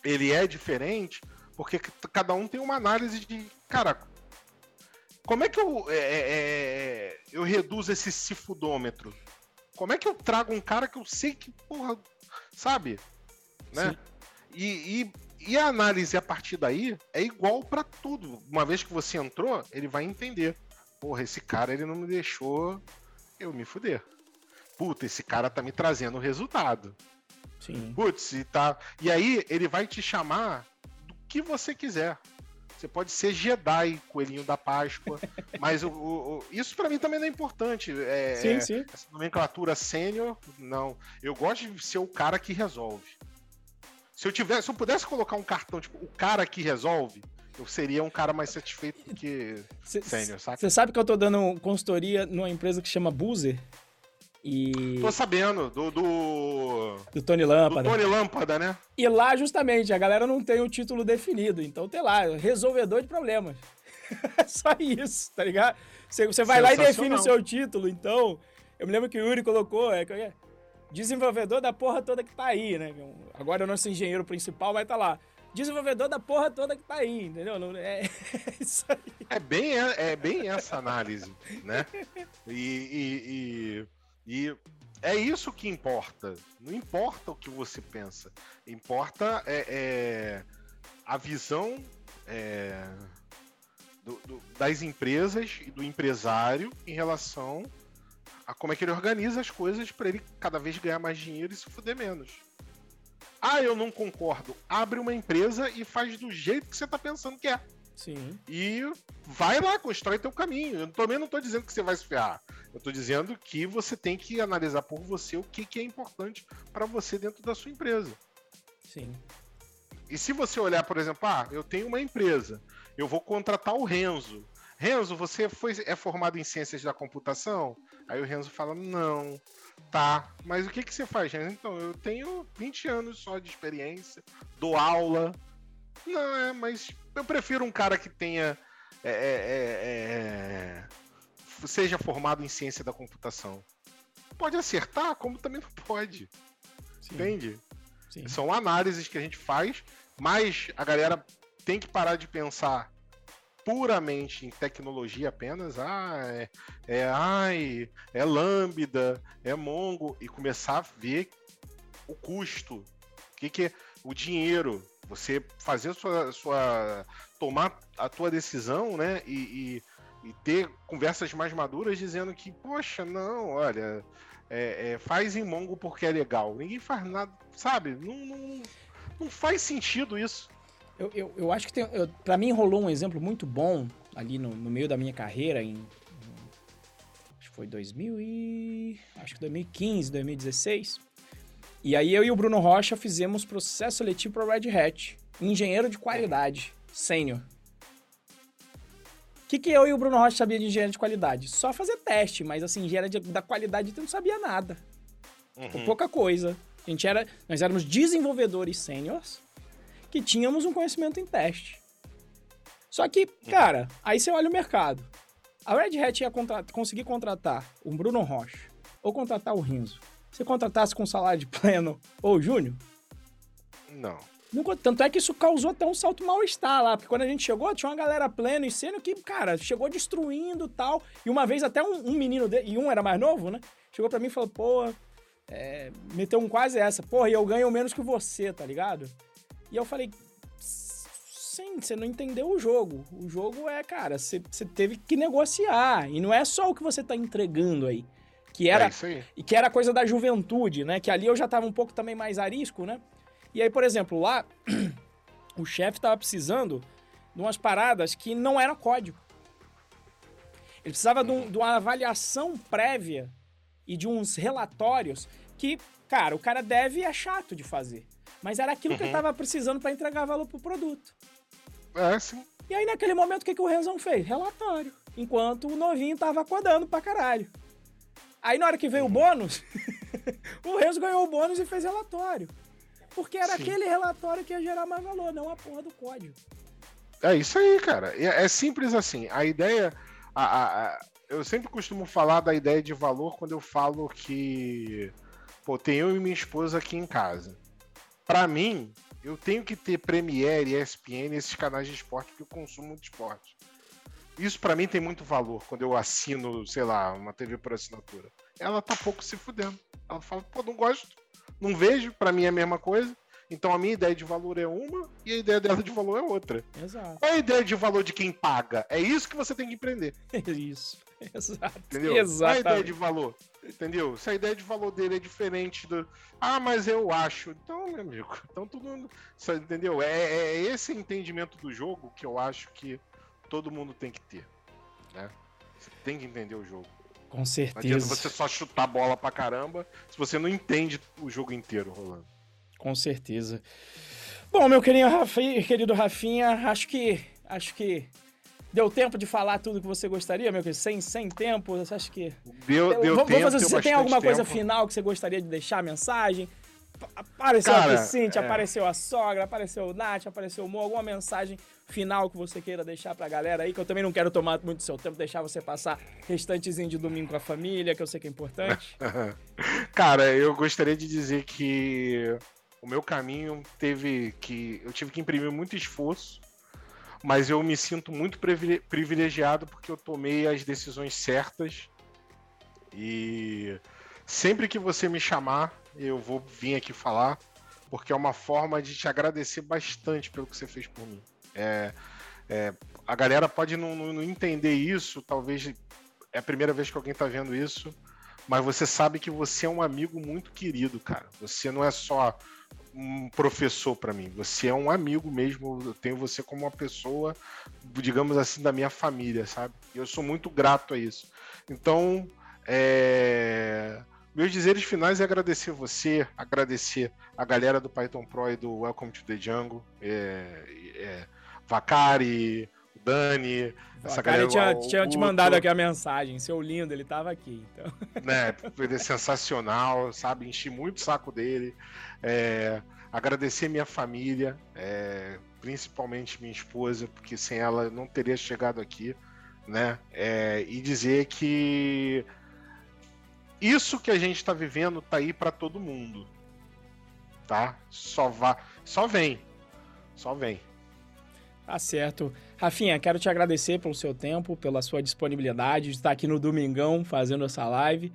ele é diferente, porque cada um tem uma análise de, cara, como é que eu, é, é, é eu reduzo esse cifudômetro? Como é que eu trago um cara que eu sei que, porra, sabe? Né? E, e, e a análise a partir daí é igual para tudo. Uma vez que você entrou, ele vai entender. Porra, esse cara ele não me deixou eu me fuder. Puta, esse cara tá me trazendo resultado. Sim. Putz, e tá. E aí ele vai te chamar do que você quiser. Você pode ser Jedi, coelhinho da Páscoa, *laughs* mas o, o, o isso para mim também não é importante. É, sim, sim. Essa nomenclatura sênior, não. Eu gosto de ser o cara que resolve. Se eu tivesse, se eu pudesse colocar um cartão, tipo, o cara que resolve, eu seria um cara mais satisfeito do que sênior, sabe? Você sabe que eu tô dando consultoria numa empresa que chama Boozer? E... Tô sabendo, do, do. Do Tony Lâmpada. Do Tony Lâmpada, né? E lá, justamente, a galera não tem o título definido. Então tem lá, resolvedor de problemas. É *laughs* só isso, tá ligado? Você, você vai lá e define o seu título, então. Eu me lembro que o Yuri colocou, é desenvolvedor da porra toda que tá aí, né? Agora não sou engenheiro principal, mas tá lá. Desenvolvedor da porra toda que tá aí, entendeu? É, é *laughs* isso aí. É bem, é bem essa análise, né? E, e, e, e, é isso que importa. Não importa o que você pensa. Importa é, é a visão é, do, do, das empresas e do empresário em relação a como é que ele organiza as coisas para ele cada vez ganhar mais dinheiro e se fuder menos. Ah, eu não concordo. Abre uma empresa e faz do jeito que você tá pensando que é. Sim. E vai lá, constrói teu caminho. Eu também não tô dizendo que você vai se ferrar. Eu tô dizendo que você tem que analisar por você o que, que é importante para você dentro da sua empresa. Sim. E se você olhar, por exemplo, ah, eu tenho uma empresa, eu vou contratar o Renzo. Renzo, você foi, é formado em ciências da computação? Aí o Renzo fala: Não, tá. Mas o que, que você faz, Renzo? Então, eu tenho 20 anos só de experiência, dou aula. Não, é, mas eu prefiro um cara que tenha. É, é, é, é seja formado em ciência da computação. Pode acertar, como também não pode. Sim. Entende? Sim. São análises que a gente faz, mas a galera tem que parar de pensar puramente em tecnologia apenas, ah, é, é AI, é Lambda, é Mongo, e começar a ver o custo, o que, que é o dinheiro, Você fazer sua, sua. tomar a tua decisão, né? E, e, e, ter conversas mais maduras dizendo que, poxa, não, olha, é, é, faz em Mongo porque é legal. Ninguém faz nada, sabe? Não, não, não faz sentido isso. Eu, eu, eu acho que tem. Pra mim rolou um exemplo muito bom ali no, no meio da minha carreira, em. Acho que foi 2000 e. Acho que 2015, 2016 e aí eu e o Bruno Rocha fizemos processo seletivo para Red Hat, engenheiro de qualidade, sênior. O que, que eu e o Bruno Rocha sabia de engenharia de qualidade? Só fazer teste, mas assim, engenharia da qualidade não sabia nada. Uhum. Pouca coisa. A gente era, nós éramos desenvolvedores sêniors que tínhamos um conhecimento em teste. Só que, cara, aí você olha o mercado. A Red Hat ia contra conseguir contratar o Bruno Rocha ou contratar o Rinzo você contratasse com salário de pleno ou júnior? Não. Tanto é que isso causou até um salto mal-estar lá, porque quando a gente chegou, tinha uma galera plena e sendo que, cara, chegou destruindo tal. E uma vez até um, um menino, de, e um era mais novo, né? Chegou para mim e falou, pô, é, meteu um quase essa, porra, e eu ganho menos que você, tá ligado? E eu falei, sim, você não entendeu o jogo. O jogo é, cara, você, você teve que negociar. E não é só o que você tá entregando aí que era é e que era coisa da juventude, né? Que ali eu já tava um pouco também mais arisco, né? E aí, por exemplo, lá *clears throat* o chefe tava precisando de umas paradas que não era código. Ele precisava de, um, de, uma avaliação prévia e de uns relatórios que, cara, o cara deve é chato de fazer. Mas era aquilo uhum. que ele uhum. tava precisando para entregar valor pro produto. É, sim. E aí, naquele momento, o que, que o Renzão fez? Relatório. Enquanto o novinho tava codando pra caralho. Aí na hora que veio o bônus, *laughs* o Renzo ganhou o bônus e fez relatório. Porque era Sim. aquele relatório que ia gerar mais valor, não a porra do código. É isso aí, cara. É, é simples assim. A ideia. A, a, a, eu sempre costumo falar da ideia de valor quando eu falo que. Pô, tem eu e minha esposa aqui em casa. Para mim, eu tenho que ter Premiere, ESPN, esses canais de esporte, porque eu consumo muito esporte. Isso para mim tem muito valor quando eu assino, sei lá, uma TV por assinatura. Ela tá pouco se fudendo. Ela fala, pô, não gosto, não vejo, para mim é a mesma coisa. Então a minha ideia de valor é uma e a ideia dela de valor é outra. Exato. Qual é a ideia de valor de quem paga? É isso que você tem que empreender. *laughs* isso. *laughs* Exato. Entendeu? Exatamente. Qual é a ideia de valor? Entendeu? Se a ideia de valor dele é diferente do. Ah, mas eu acho. Então, meu amigo, *laughs* então tudo. Entendeu? É, é esse entendimento do jogo que eu acho que todo mundo tem que ter. Né? Você tem que entender o jogo. Com certeza. Não adianta você só chutar a bola pra caramba se você não entende o jogo inteiro rolando. Com certeza. Bom, meu querido, Rafinha, querido Rafinha, acho que acho que deu tempo de falar tudo que você gostaria, meu querido? Sem, sem tempo, você acha que... Deu, deu vamos, tempo, fazer, Você tem alguma tempo. coisa final que você gostaria de deixar, mensagem? Apareceu Cara, a Vicente, é... apareceu a sogra, apareceu o Nath, apareceu o Mo, alguma mensagem final que você queira deixar pra galera aí, que eu também não quero tomar muito seu tempo, deixar você passar restantezinho de domingo com a família, que eu sei que é importante. *laughs* Cara, eu gostaria de dizer que o meu caminho teve que. Eu tive que imprimir muito esforço, mas eu me sinto muito privilegiado porque eu tomei as decisões certas. E sempre que você me chamar, eu vou vir aqui falar, porque é uma forma de te agradecer bastante pelo que você fez por mim. É, é, a galera pode não, não, entender isso, talvez é a primeira vez que alguém está vendo isso, mas você sabe que você é um amigo muito querido, cara. Você não é só um professor para mim, você é um amigo mesmo. Eu tenho você como uma pessoa, digamos assim, da minha família, sabe? E eu sou muito grato a isso. Então, é meus dizeres finais é agradecer você, agradecer a galera do Python Pro e do Welcome to the Jungle, é, é, Vacari, Dani, essa galera. tinha, tinha te mandado aqui a mensagem, seu lindo, ele tava aqui. Então. *laughs* Né, ele é sensacional, sabe? Enchi muito o saco dele. É, agradecer minha família, é, principalmente minha esposa, porque sem ela não teria chegado aqui, né? É, e dizer que isso que a gente está vivendo tá aí para todo mundo. Tá? Só vá, só vem. Só vem. Tá certo. Rafinha, quero te agradecer pelo seu tempo, pela sua disponibilidade de estar aqui no Domingão fazendo essa live.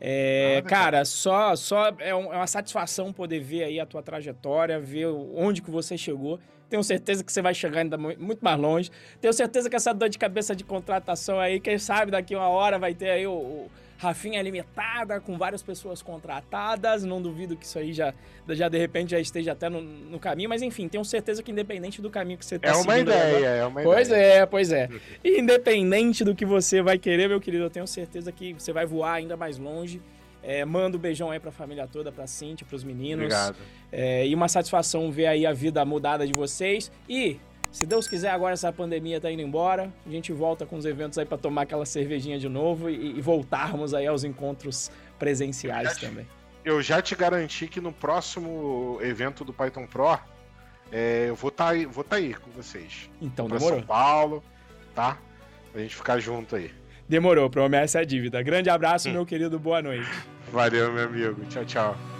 É, cara, só, só é, é, uma satisfação poder ver aí a tua trajetória, ver onde que você chegou. Tenho certeza que você vai chegar ainda muito mais longe. Tenho certeza que essa dor de cabeça de contratação aí, quem sabe daqui uma hora vai ter aí o, o Rafinha limitada, com várias pessoas contratadas. Não duvido que isso aí já, já de repente já esteja até no, no caminho, mas enfim, tenho certeza que independente do caminho que você está é uma ideia, agora, é uma pois ideia. é, pois é. *laughs* Independente do que você vai querer, meu querido, eu tenho certeza que você vai voar ainda mais longe. É, manda um beijão aí pra família toda, pra Cintia, pros meninos. Obrigado. É, e uma satisfação ver aí a vida mudada de vocês. E se Deus quiser, agora essa pandemia tá indo embora. A gente volta com os eventos aí para tomar aquela cervejinha de novo e, e, voltarmos aí aos encontros presenciais eu também. eu já te garanti que no próximo evento do Python Pro, é, eu vou estar tá aí, vou tá aí com vocês. Então, pra demorou. São Paulo, tá? Pra gente ficar junto aí. Demorou, promessa é dívida. Grande abraço, hum. meu querido, boa noite. Valeu, meu amigo. Tchau, tchau.